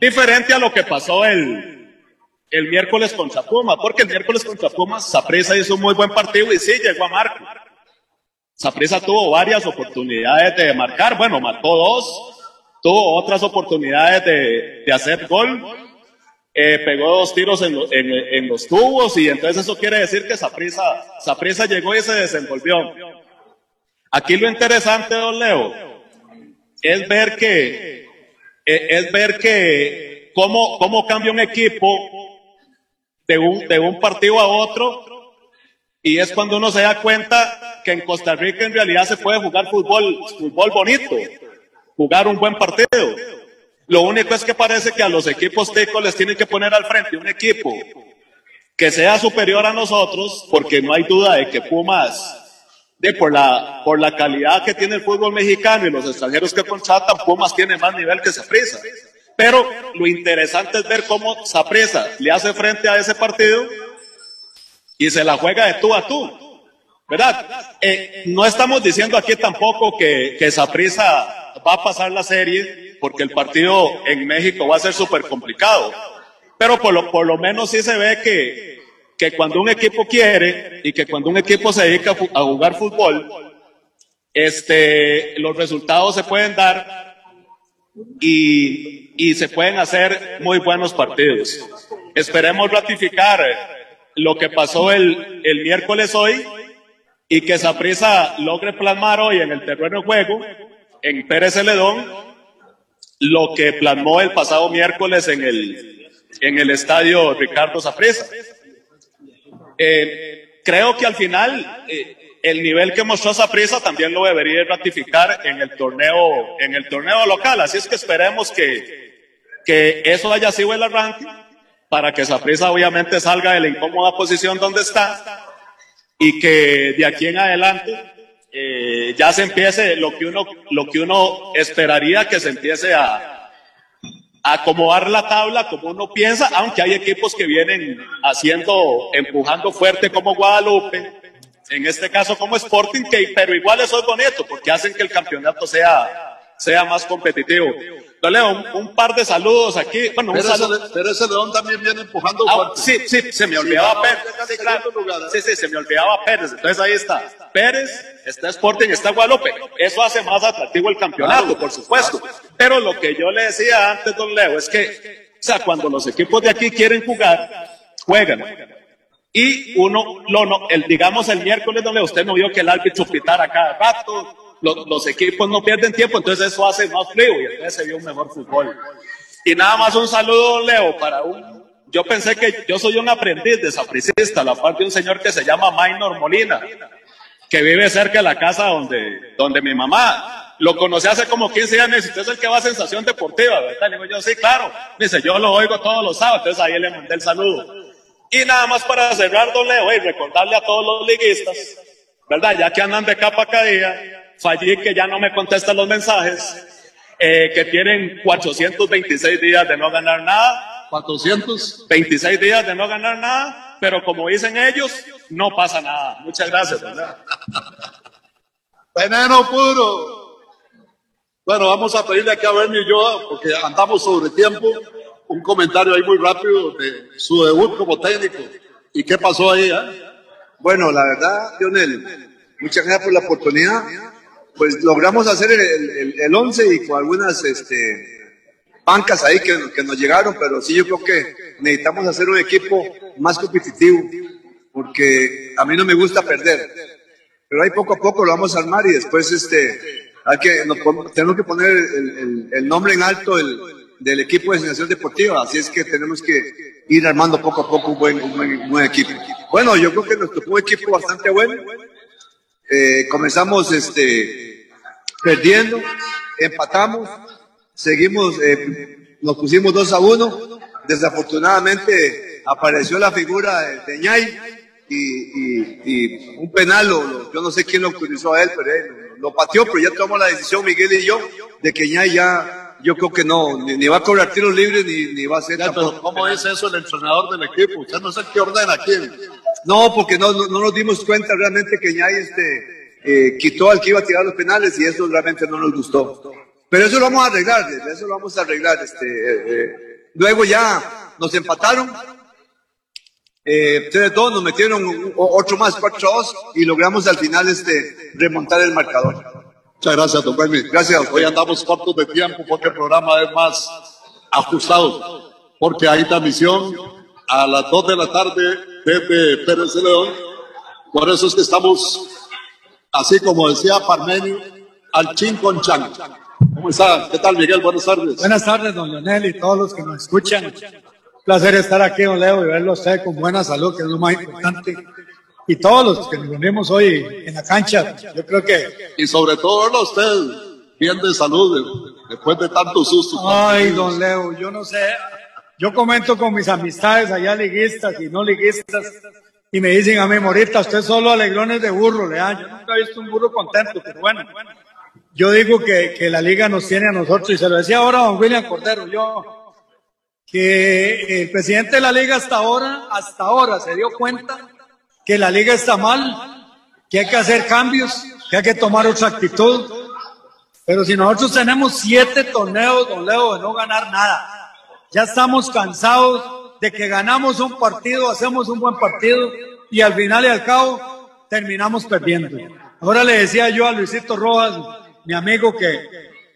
Diferente a lo que pasó el, el miércoles contra Pumas, porque el miércoles contra Pumas, Saprissa hizo un muy buen partido y sí llegó a Marco. Saprissa tuvo varias oportunidades de marcar, bueno, mató dos, tuvo otras oportunidades de, de hacer gol, eh, pegó dos tiros en, en- en los tubos y entonces eso quiere decir que Saprissa llegó y se desenvolvió. Aquí lo interesante, don Leo, es ver que, es ver que cómo, cómo cambia un equipo de un, de un partido a otro y es cuando uno se da cuenta que en Costa Rica en realidad se puede jugar fútbol, fútbol bonito, jugar un buen partido. Lo único es que parece que a los equipos ticos les tienen que poner al frente un equipo que sea superior a nosotros, porque no hay duda de que Pumas, de por la, por la calidad que tiene el fútbol mexicano y los extranjeros que contratan, Pumas tiene más nivel que Saprissa. Pero lo interesante es ver cómo Saprissa le hace frente a ese partido y se la juega de tú a tú. ¿Verdad? Eh, no estamos diciendo aquí tampoco que, que Saprissa va a pasar la serie porque el partido en México va a ser súper complicado. Pero por lo, por lo menos sí se ve que, que cuando un equipo quiere y que cuando un equipo se dedica a jugar fútbol, este, los resultados se pueden dar y, y se pueden hacer muy buenos partidos. Esperemos ratificar lo que pasó el, el miércoles hoy y que Saprisa logre plasmar hoy en el terreno de juego, en Pérez Celedón, lo que plasmó el pasado miércoles en el, en el estadio Ricardo Saprisa. Eh, creo que al final eh, el nivel que mostró Saprissa también lo debería ratificar en el torneo, en el torneo local. Así es que esperemos que, que eso haya sido el arranque para que Saprissa obviamente salga de la incómoda posición donde está y que de aquí en adelante eh, ya se empiece lo que uno, lo que uno esperaría que se empiece a, acomodar la tabla como uno piensa, aunque hay equipos que vienen haciendo, empujando fuerte como Guadalupe, en este caso como Sporting, que, pero igual eso es bonito porque hacen que el campeonato sea, sea más competitivo. Don Leo, un, par de saludos aquí. Bueno, pero, un saludo. ese, pero ese León también viene empujando Ah, sí, sí, se me olvidaba Pérez. Sí, claro. sí, sí, se me olvidaba Pérez. Entonces ahí está. Pérez, está Sporting, está Guadalupe. Eso hace más atractivo el campeonato, por supuesto. Pero lo que yo le decía antes, don Leo, es que, o sea, cuando los equipos de aquí quieren jugar, juegan. Y uno, lo, no, el, digamos el miércoles, don Leo, usted no vio que el árbitro pitara cada rato, los, los equipos no pierden tiempo, entonces eso hace más frío y entonces se vio un mejor fútbol. Y nada más un saludo, Leo, para un, yo pensé que yo soy un aprendiz de sapricista, la parte de un señor que se llama Maynor Molina, que vive cerca de la casa donde, donde mi mamá. Lo conocí hace como 15 años usted es el que va a Sensación Deportiva, ¿verdad? Le digo yo, sí, claro. Dice, yo lo oigo todos los sábados, entonces ahí le mandé el saludo. Y nada más para cerrar, don Leo, y recordarle a todos los liguistas, ¿verdad? Ya que andan de capa caída, fallí que ya no me contestan los mensajes, eh, que tienen 426 días de no ganar nada. 426 días de no ganar nada, pero como dicen ellos, no pasa nada. Muchas gracias, ¿verdad? Veneno puro. Bueno, vamos a pedirle aquí a Bernie y yo, porque andamos sobre tiempo, un comentario ahí muy rápido de su debut como técnico. ¿Y qué pasó ahí? eh? Bueno, la verdad, Lionel, muchas gracias por la oportunidad. Pues logramos hacer el, el, el 11 y con algunas este, bancas ahí que, nos llegaron, pero sí yo creo que necesitamos hacer un equipo más competitivo, porque a mí no me gusta perder. Pero ahí poco a poco lo vamos a armar y después este, hay que, nos tenemos que poner el, nombre en alto del, equipo de asignación deportiva, así es que tenemos que ir armando poco a poco un buen, buen equipo. Bueno, yo creo que nos tocó un equipo bastante bueno. Eh, comenzamos este, perdiendo, empatamos, seguimos, eh, nos pusimos 2 a 1. Desafortunadamente apareció la figura de, de Ñay y, y- y un penal, lo- lo- yo no sé quién lo autorizó a él, pero él lo, pateó, pero ya tomamos la decisión, Miguel y yo, de que Ñay ya, yo creo que no, ni, ni va a cobrar tiros libres ni, ni va a ser Ya, pero ¿cómo dice eso el entrenador del equipo? Usted no sé qué ordena quién. no, porque no, no, no nos dimos cuenta realmente que Ñay este, eh, quitó al que iba a tirar los penales y eso realmente no nos gustó. Pero eso lo vamos a arreglar, eso lo vamos a arreglar. Este, eh, eh. Luego ya nos empataron, eh, 3-2, nos metieron otro más, 4-2 y logramos al final este, remontar el marcador. Muchas gracias, don Bernie. Gracias. Hoy andamos cortos de tiempo porque el programa es más ajustado. Porque hay transmisión a las 2 de la tarde desde Pérez de León. Por eso es que estamos, así como decía Parmenio, al chin con chan. ¿Cómo está? ¿Qué tal, Miguel? Buenas tardes. Buenas tardes, don Leonel y todos los que nos escuchan. Un placer estar aquí, don Leo, y verlo a usted con buena salud, que es lo más importante. Y todos los que nos reunimos hoy en la cancha, yo creo que... Y sobre todo verlo a usted, bien de salud, de- después de tantos sustos. Ay, don Leo, yo no sé. Yo comento con mis amistades allá liguistas y no liguistas y me dicen a mí, Morita, usted solo alegrones de burro, le dan. Yo nunca he visto un burro contento, pero bueno. Yo digo que, que la liga nos tiene a nosotros, y se lo decía ahora a don William Cordero, yo, que el presidente de la liga hasta ahora, hasta ahora se dio cuenta que la liga está mal, que hay que hacer cambios, que hay que tomar otra actitud. Pero si nosotros tenemos siete torneos, don Leo, de no ganar nada, ya estamos cansados de que ganamos un partido, hacemos un buen partido y al final y al cabo terminamos perdiendo. Ahora le decía yo a Luisito Rojas, mi amigo, que,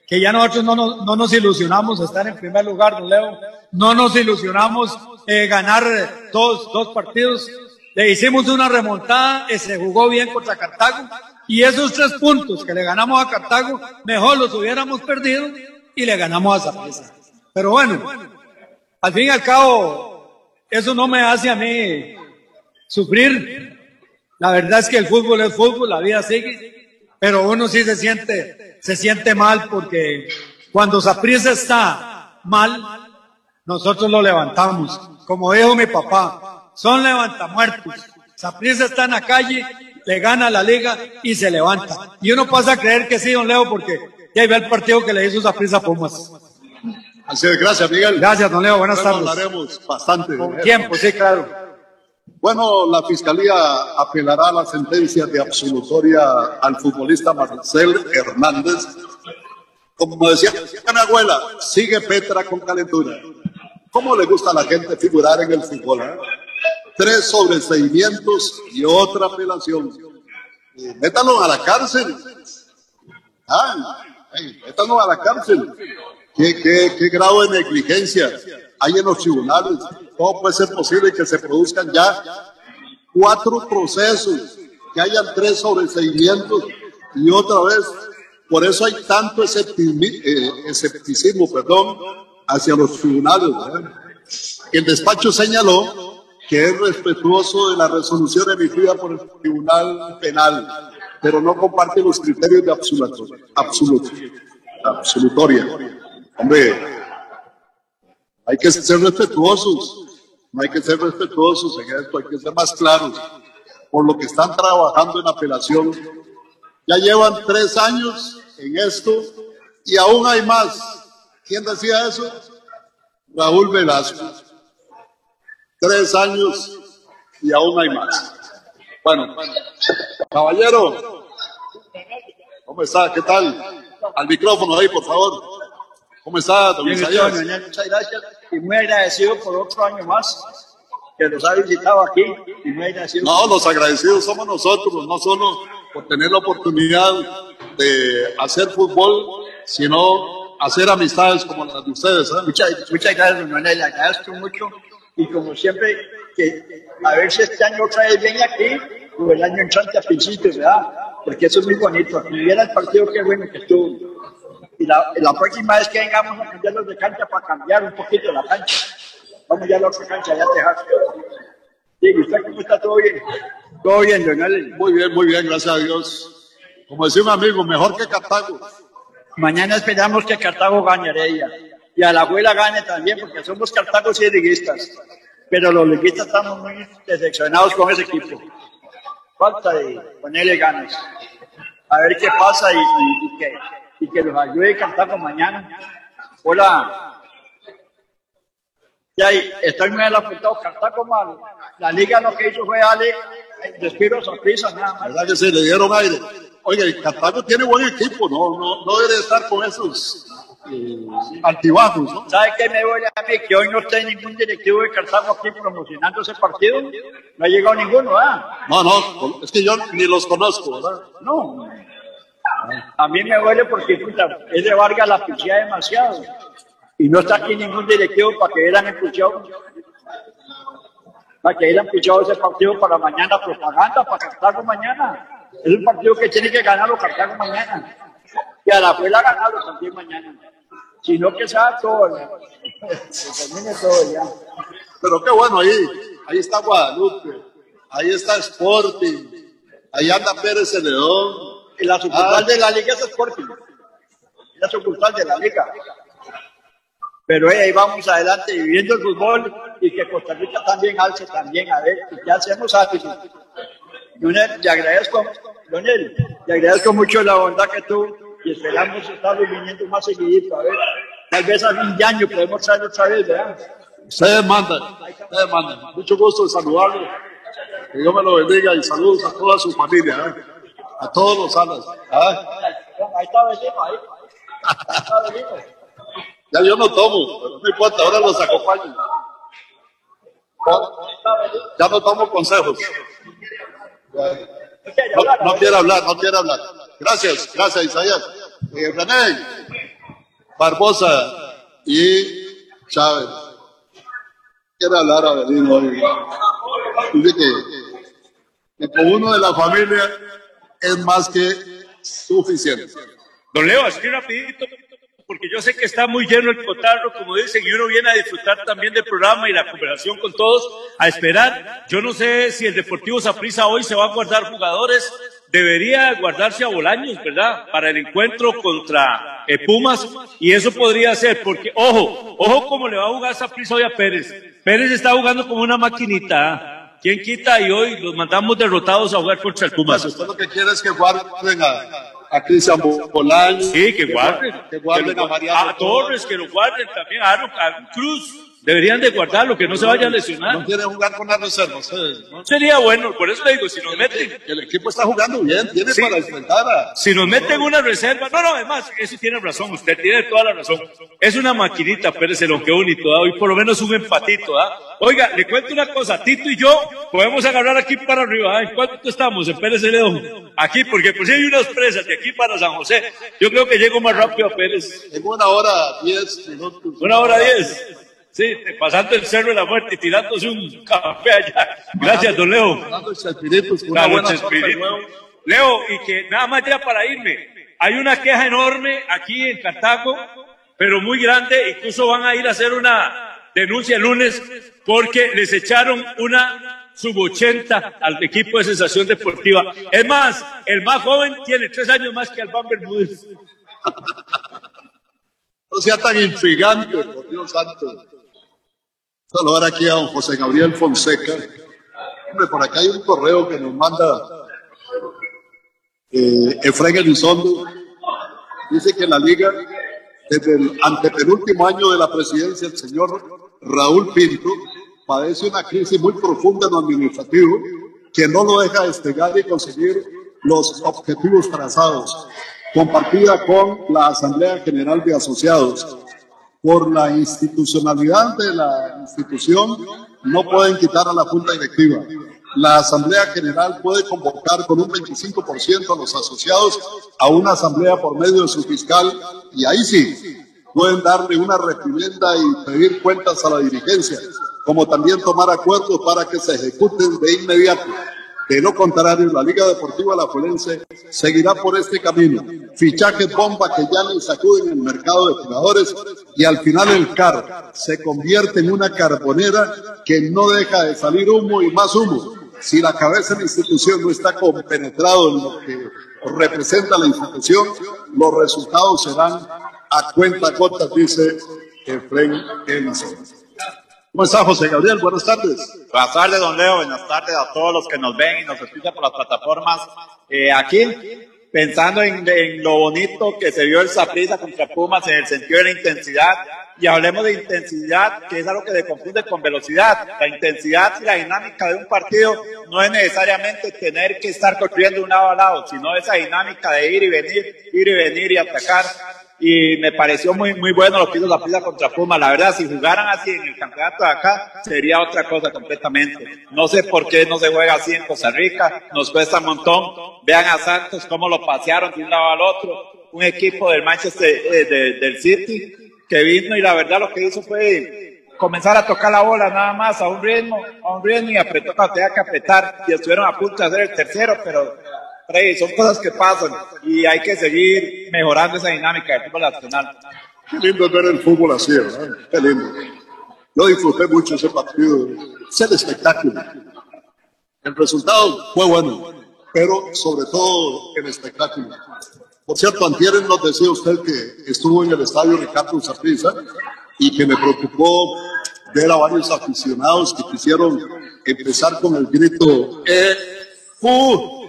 que ya nosotros no nos, no nos ilusionamos estar en primer lugar, don Leo, no nos ilusionamos eh, ganar dos, dos partidos. Le hicimos una remontada y se jugó bien contra Cartago. Y esos tres puntos que le ganamos a Cartago, mejor los hubiéramos perdido y le ganamos a Zaprisa. Pero bueno, al fin y al cabo, eso no me hace a mí sufrir. La verdad es que el fútbol es fútbol, la vida sigue, pero uno sí se siente, se siente mal porque cuando Zaprisa está mal, nosotros lo levantamos. Como dijo mi papá, son levantamuertos. Zaprisa está en la calle, le gana la liga y se levanta. Y uno pasa a creer que sí, don Leo, porque ya ve el partido que le hizo Zaprisa a Pumas. Así es, gracias, Miguel. Gracias, don Leo. Buenas Luego tardes. hablaremos bastante. Con tiempo, sí, claro. Bueno, la Fiscalía apelará a la sentencia de absolutoria al futbolista Marcel Hernández. Como decía mi abuela, sigue Petra con calentura. ¿Cómo le gusta a la gente figurar en el fútbol? eh? Tres sobreseimientos y otra apelación. Eh, métanlo a la cárcel. Ah, eh, métanlo a la cárcel. ¿Qué, grado de negligencia hay en los tribunales? ¿Cómo puede ser posible que se produzcan ya cuatro procesos, que hayan tres sobreseimientos y otra vez? Por eso hay tanto eh, escepticismo perdón, hacia los tribunales. El despacho señaló que es respetuoso de la resolución emitida por el Tribunal Penal, pero no comparte los criterios de absoluto, absoluto, absolutoria. Hombre, hay que ser respetuosos, no hay que ser respetuosos en esto, hay que ser más claros. Por lo que están trabajando en apelación, ya llevan tres años en esto y aún hay más. ¿Quién decía eso? Raúl Velasco. Tres años y aún hay más. Bueno, caballero, ¿cómo está? ¿Qué tal? Al micrófono ahí, por favor. ¿Cómo está, don Bien, Isaías? Muchas gracias y muy agradecido por otro año más que nos ha visitado aquí y muy agradecido. No, los agradecidos somos nosotros, no solo por tener la oportunidad de hacer fútbol, sino hacer amistades como las de ustedes. ¿eh? Muchas, muchas gracias, don Manuel, le agradezco mucho y como siempre, que a ver si este año otra vez viene aquí o el año entrante a principios, ¿verdad? Porque eso es muy bonito. Aquí viera el partido, qué bueno que estuvo. Y la, la próxima vez que vengamos a cambiarlos de cancha para cambiar un poquito la cancha. Vamos ya a la otra cancha, ya te Sí, ¿y ¿usted cómo está? ¿Todo bien? Todo bien, don Alex. Muy bien, muy bien, gracias a Dios. Como decía un amigo, mejor que Cartago. Mañana esperamos que Cartago gane Heredia. Y a la abuela gane también, porque somos Cartagos y liguistas. Pero los liguistas estamos muy decepcionados con ese equipo. Falta de ponerle ganas. A ver qué pasa y, y- y que, y que los ayude Cartago mañana. Hola. Y estoy muy apuntado. Cartago mal. La liga lo que hizo fue darle despido sorpresa nada más. ¿Verdad que se le dieron aire? Oiga, y Cartago tiene buen equipo, no, no, no debe estar con esos eh, altibajos, ¿no? ¿Sabe qué me duele a mí? Que hoy no esté ningún directivo de Cartago aquí promocionando ese partido. No ha llegado ninguno, ¿verdad? No, no, es que yo ni los conozco, ¿verdad? No. A mí me duele porque, puta, es de Vargas la pichea demasiado. Y no está aquí ningún directivo para que hubieran escuchado. Para que hubieran escuchado ese partido para mañana, propaganda para Cartago mañana. Es un partido que tiene que ganar los Cartago mañana. Y a la abuela ganarlo también mañana. Si no, que sea todo. Que termine todo ya. Pero qué bueno ahí, ahí está Guadalupe, ahí está Sporting, ahí anda Pérez Celedón. La sucursal Ah. de la liga es Sporting. La sucursal de la liga. Pero ahí vamos adelante viviendo el fútbol y que Costa Rica también alce también, a ver, ¿qué hacemos antes? Leonel, le agradezco, Leonel, le agradezco mucho la bondad que tú y esperamos estar viniendo más seguidito, a ver, tal vez a fin de año podemos traer otra vez, ¿verdad? Ustedes mandan, ustedes mandan. Mucho gusto de saludarlos. Que Dios me lo bendiga y saludos a toda su familia, ¿eh? A todos los alas. ¿ah? Ahí está vecino, ahí. Ahí está vecino. Ya yo no tomo, pero no importa, ahora los acompaño. Ya no tomo consejos. No, no quiere hablar, no quiere hablar. Gracias, gracias Isaías. Eh, René, Barbosa y Chávez. Quiere hablar Avelino hoy. Dice que, que con uno de la familia es más que suficiente. Don Leo, así rapidito, porque yo sé que está muy lleno el cotarro, como dicen, y uno viene a disfrutar también del programa y la conversación con todos, a esperar. Yo no sé si el Deportivo Saprissa hoy se va a guardar jugadores, debería guardarse a Bolaños, ¿verdad? Para el encuentro contra eh, Pumas, y eso podría ser, porque, ojo, ojo cómo le va a jugar Saprissa hoy a Pérez. Pérez está jugando como una maquinita, ¿ah? ¿Quién quita? Y hoy los mandamos derrotados a jugar contra el Pumas. Usted lo que quiere es que guarden a, a Cristian Bolaños. Sí, que guarden. Que guarden a a Torres, que lo guarden también, a Aaron Cruz. Deberían de guardarlo, que no se vaya a lesionar. No quiere jugar con las reservas. ustedes, ¿no? Sería bueno, por eso le digo, si nos meten, El equipo está jugando bien, tiene Sí. para enfrentar a... si nos meten una reserva, no, no, además, eso tiene razón, usted tiene toda la razón. Es una maquinita, Pérez, lo que bonito, ¿ah? hoy por lo menos un empatito, ¿ah? Oiga, le cuento una cosa, Tito y yo podemos agarrar aquí para arriba, ¿ah? ¿En cuánto estamos? En Pérez León. Aquí, porque por si hay unas presas de aquí para San José, yo creo que llego más rápido a Pérez. En una hora diez minutos. Una hora diez. Sí, pasando el Cerro de la Muerte y tirándose un café allá. Gracias, don Leo. Claro. Leo, y que nada más ya para irme, hay una queja enorme aquí en Cartago, pero muy grande, incluso van a ir a hacer una denuncia el lunes porque les echaron una sub 80 al equipo de sensación deportiva. Es más, el más joven tiene tres años más que Albán Bermúdez. No sea tan intrigante, por Dios santo. Saludar aquí a José Gabriel Fonseca. Hombre, por acá hay un correo que nos manda eh, Efraín Elizondo. Dice que la liga, desde el antepenúltimo año de la presidencia, el señor Raúl Pinto padece una crisis muy profunda en lo administrativo que no lo deja despegar y conseguir los objetivos trazados, compartida con la Asamblea General de Asociados. Por la institucionalidad de la institución, no pueden quitar a la Junta Directiva. La Asamblea General puede convocar con un 25% a los asociados a una asamblea por medio de su fiscal y ahí sí pueden darle una reprimenda y pedir cuentas a la dirigencia, como también tomar acuerdos para que se ejecuten de inmediato. De lo contrario, la Liga Deportiva La seguirá por este camino. Fichajes bomba que ya le sacuden el mercado de jugadores y al final el CAR se convierte en una carbonera que no deja de salir humo y más humo. Si la cabeza de la institución no está compenetrado en lo que representa la institución, los resultados serán a cuenta corta, dice Efraín Elison. ¿Cómo está José Gabriel? Buenas tardes. Buenas tardes, don Leo. Buenas tardes a todos los que nos ven y nos escuchan por las plataformas. Eh, aquí, pensando en, en lo bonito que se vio el Saprissa contra Pumas en el sentido de la intensidad, y hablemos de intensidad, que es algo que se confunde con velocidad. La intensidad y la dinámica de un partido no es necesariamente tener que estar construyendo un lado a lado, sino esa dinámica de ir y venir, ir y venir y atacar y me pareció muy, muy bueno lo que hizo la pista contra Puma. La verdad, si jugaran así en el campeonato de acá, sería otra cosa completamente. No sé por qué no se juega así en Costa Rica, nos cuesta un montón. Vean a Santos cómo lo pasearon de un lado al otro. Un equipo del Manchester, eh, de- del City, que vino y la verdad lo que hizo fue comenzar a tocar la bola nada más a un ritmo, a un ritmo y apretó cuando tenía que apretar y estuvieron a punto de hacer el tercero, pero Freddy, son cosas que pasan y hay que seguir mejorando esa dinámica del fútbol nacional. Qué lindo ver el fútbol así, ¿verdad? Qué lindo. Yo disfruté mucho ese partido, ese espectáculo. El resultado fue bueno, pero sobre todo el espectáculo. Por cierto, antier nos decía usted que estuvo en el estadio Ricardo Zaprisa y que me preocupó ver a varios aficionados que quisieron empezar con el grito ¡Eh, fu!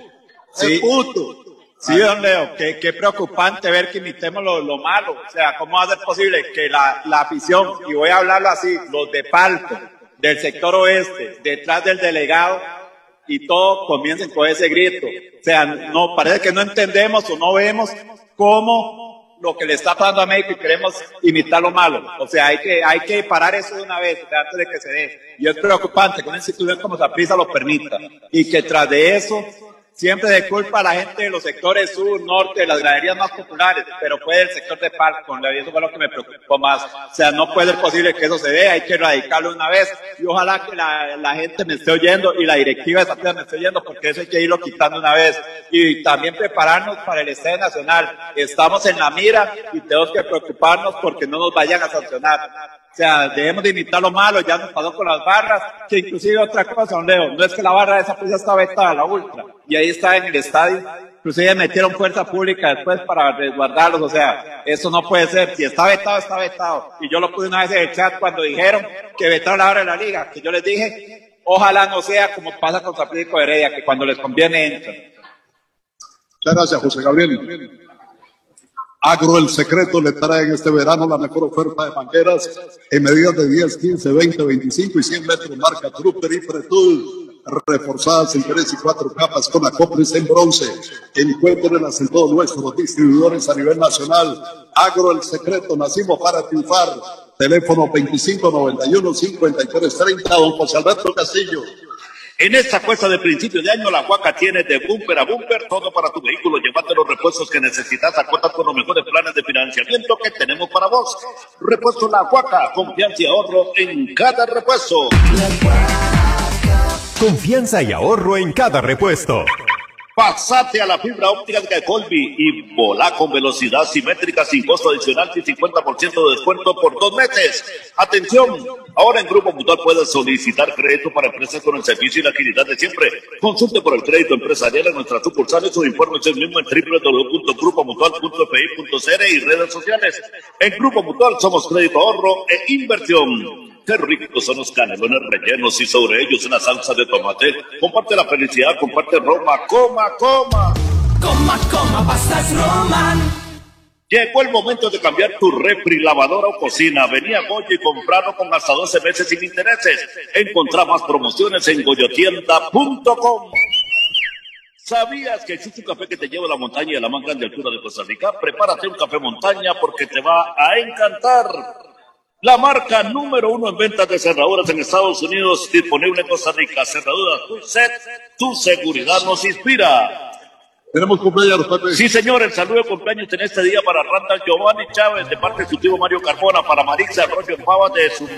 Sí. ¡Eh, puto! Sí, don Leo, qué, qué preocupante ver que imitemos lo, lo malo. O sea, ¿cómo va a ser posible que la, la afición, y voy a hablarlo así, los de palco, del sector oeste, detrás del delegado, y todo comiencen con ese grito? O sea, no, parece que no entendemos o no vemos cómo lo que le está pasando a México y queremos imitar lo malo. O sea, hay que, hay que parar eso de una vez, antes de que se dé. Y es preocupante que una institución como Zaprisa lo permita. Y que tras de eso, siempre se culpa a la gente de los sectores sur, norte, las graderías más populares, pero fue del sector de Parco, y eso fue lo que me preocupó más. O sea, no puede ser posible que eso se dé, hay que erradicarlo una vez, y ojalá que la, la gente me esté oyendo y la directiva de Zaprisa me esté oyendo, porque eso hay que irlo quitando una vez. Y también prepararnos para el Estadio Nacional. Estamos en la mira y tenemos que preocuparnos porque no nos vayan a sancionar. O sea, debemos de imitar lo malo, ya nos pasó con las barras, que inclusive otra cosa, don Leo, no es que la barra de esa ya está vetada, la ultra, y ahí está en el estadio, inclusive metieron fuerza pública después para resguardarlos, o sea, eso no puede ser, si está vetado, está vetado, y yo lo puse una vez en el chat cuando dijeron que vetaron la barra de la liga, que yo les dije, ojalá no sea como pasa con Zaprico Heredia, que cuando les conviene entran. Muchas gracias, José Gabriel. Agro El Secreto le trae en este verano la mejor oferta de mangueras en medidas de 10, 15, 20, 25 y 100 metros, marca Trooper y Pretul, reforzadas en tres y cuatro capas con acoples en bronce. Encuéntrenlas en todos nuestros distribuidores a nivel nacional. Agro El Secreto, nacimos para triunfar. Teléfono 2591-5330, don José Alberto Castillo. En esta cuesta de principio de año, la Huaca tiene de bumper a bumper todo para tu vehículo. Llévate los repuestos que necesitas a cuotas con los mejores planes de financiamiento que tenemos para vos. Repuesto La Huaca, confianza y ahorro en cada repuesto. Confianza y ahorro en cada repuesto. Pasate a la fibra óptica de Colby y volá con velocidad simétrica sin costo adicional y 50% de descuento por dos meses. Atención, ahora en Grupo Mutual puedes solicitar crédito para empresas con el servicio y la agilidad de siempre. Consulte por el crédito empresarial en nuestras sucursales o informes el mismo en www.grupomutual.fi.cr y redes sociales. En Grupo Mutual somos crédito ahorro e inversión. Qué ricos son los canelones rellenos y sobre ellos una salsa de tomate. Comparte la felicidad, comparte Roma, coma, coma. Coma, coma, pastas Roman. Llegó el momento de cambiar tu refri, lavadora o cocina. Venía a Goya y comprarlo con hasta 12 meses sin intereses. Encontrá más promociones en goyotienda.com. ¿Sabías que existe un café que te lleva a la montaña y a la más grande altura de Costa Rica? Prepárate un café montaña porque te va a encantar. La marca número uno en ventas de cerraduras en Estados Unidos, disponible en Costa Rica. Cerraduras tu set, tu seguridad nos inspira. Tenemos cumpleaños, Pepe. Sí, señor, el saludo de cumpleaños en este día para Randall Giovanni Chávez, de parte de su tío Mario Carbona, para Marisa Arroyo Pava, de su-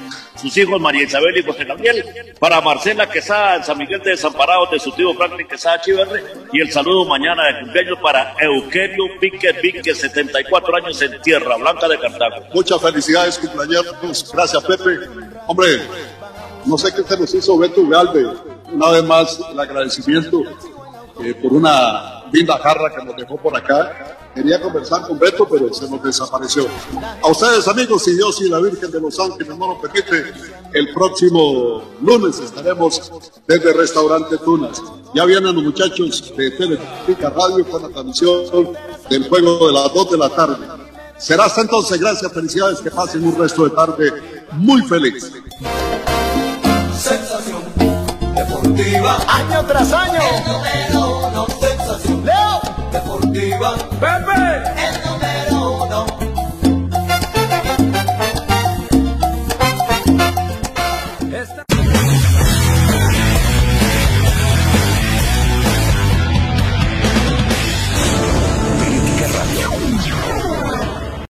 sus hijos María Isabel y José Gabriel, para Marcela Quesada, en San Miguel de Desamparados, de su tío Franklin Quesada Chiverre, y el saludo mañana de cumpleaños para Eugenio Pique Pique, 74 años en Tierra Blanca de Cartago. Muchas felicidades, cumpleaños. Gracias, Pepe. Hombre, no sé qué se nos hizo Beto Galve. Una vez más, el agradecimiento eh, por una linda jarra que nos dejó por acá. Quería conversar con Beto, pero se nos desapareció. A ustedes, amigos, si Dios y la Virgen de los Ángeles no lo permite, el próximo lunes estaremos desde el Restaurante Tunas. Ya vienen los muchachos de Telepica Radio con la transmisión del juego de las 2 de la tarde. Será hasta entonces, gracias, felicidades, que pasen un resto de tarde muy feliz. Sensación deportiva. Año tras año. El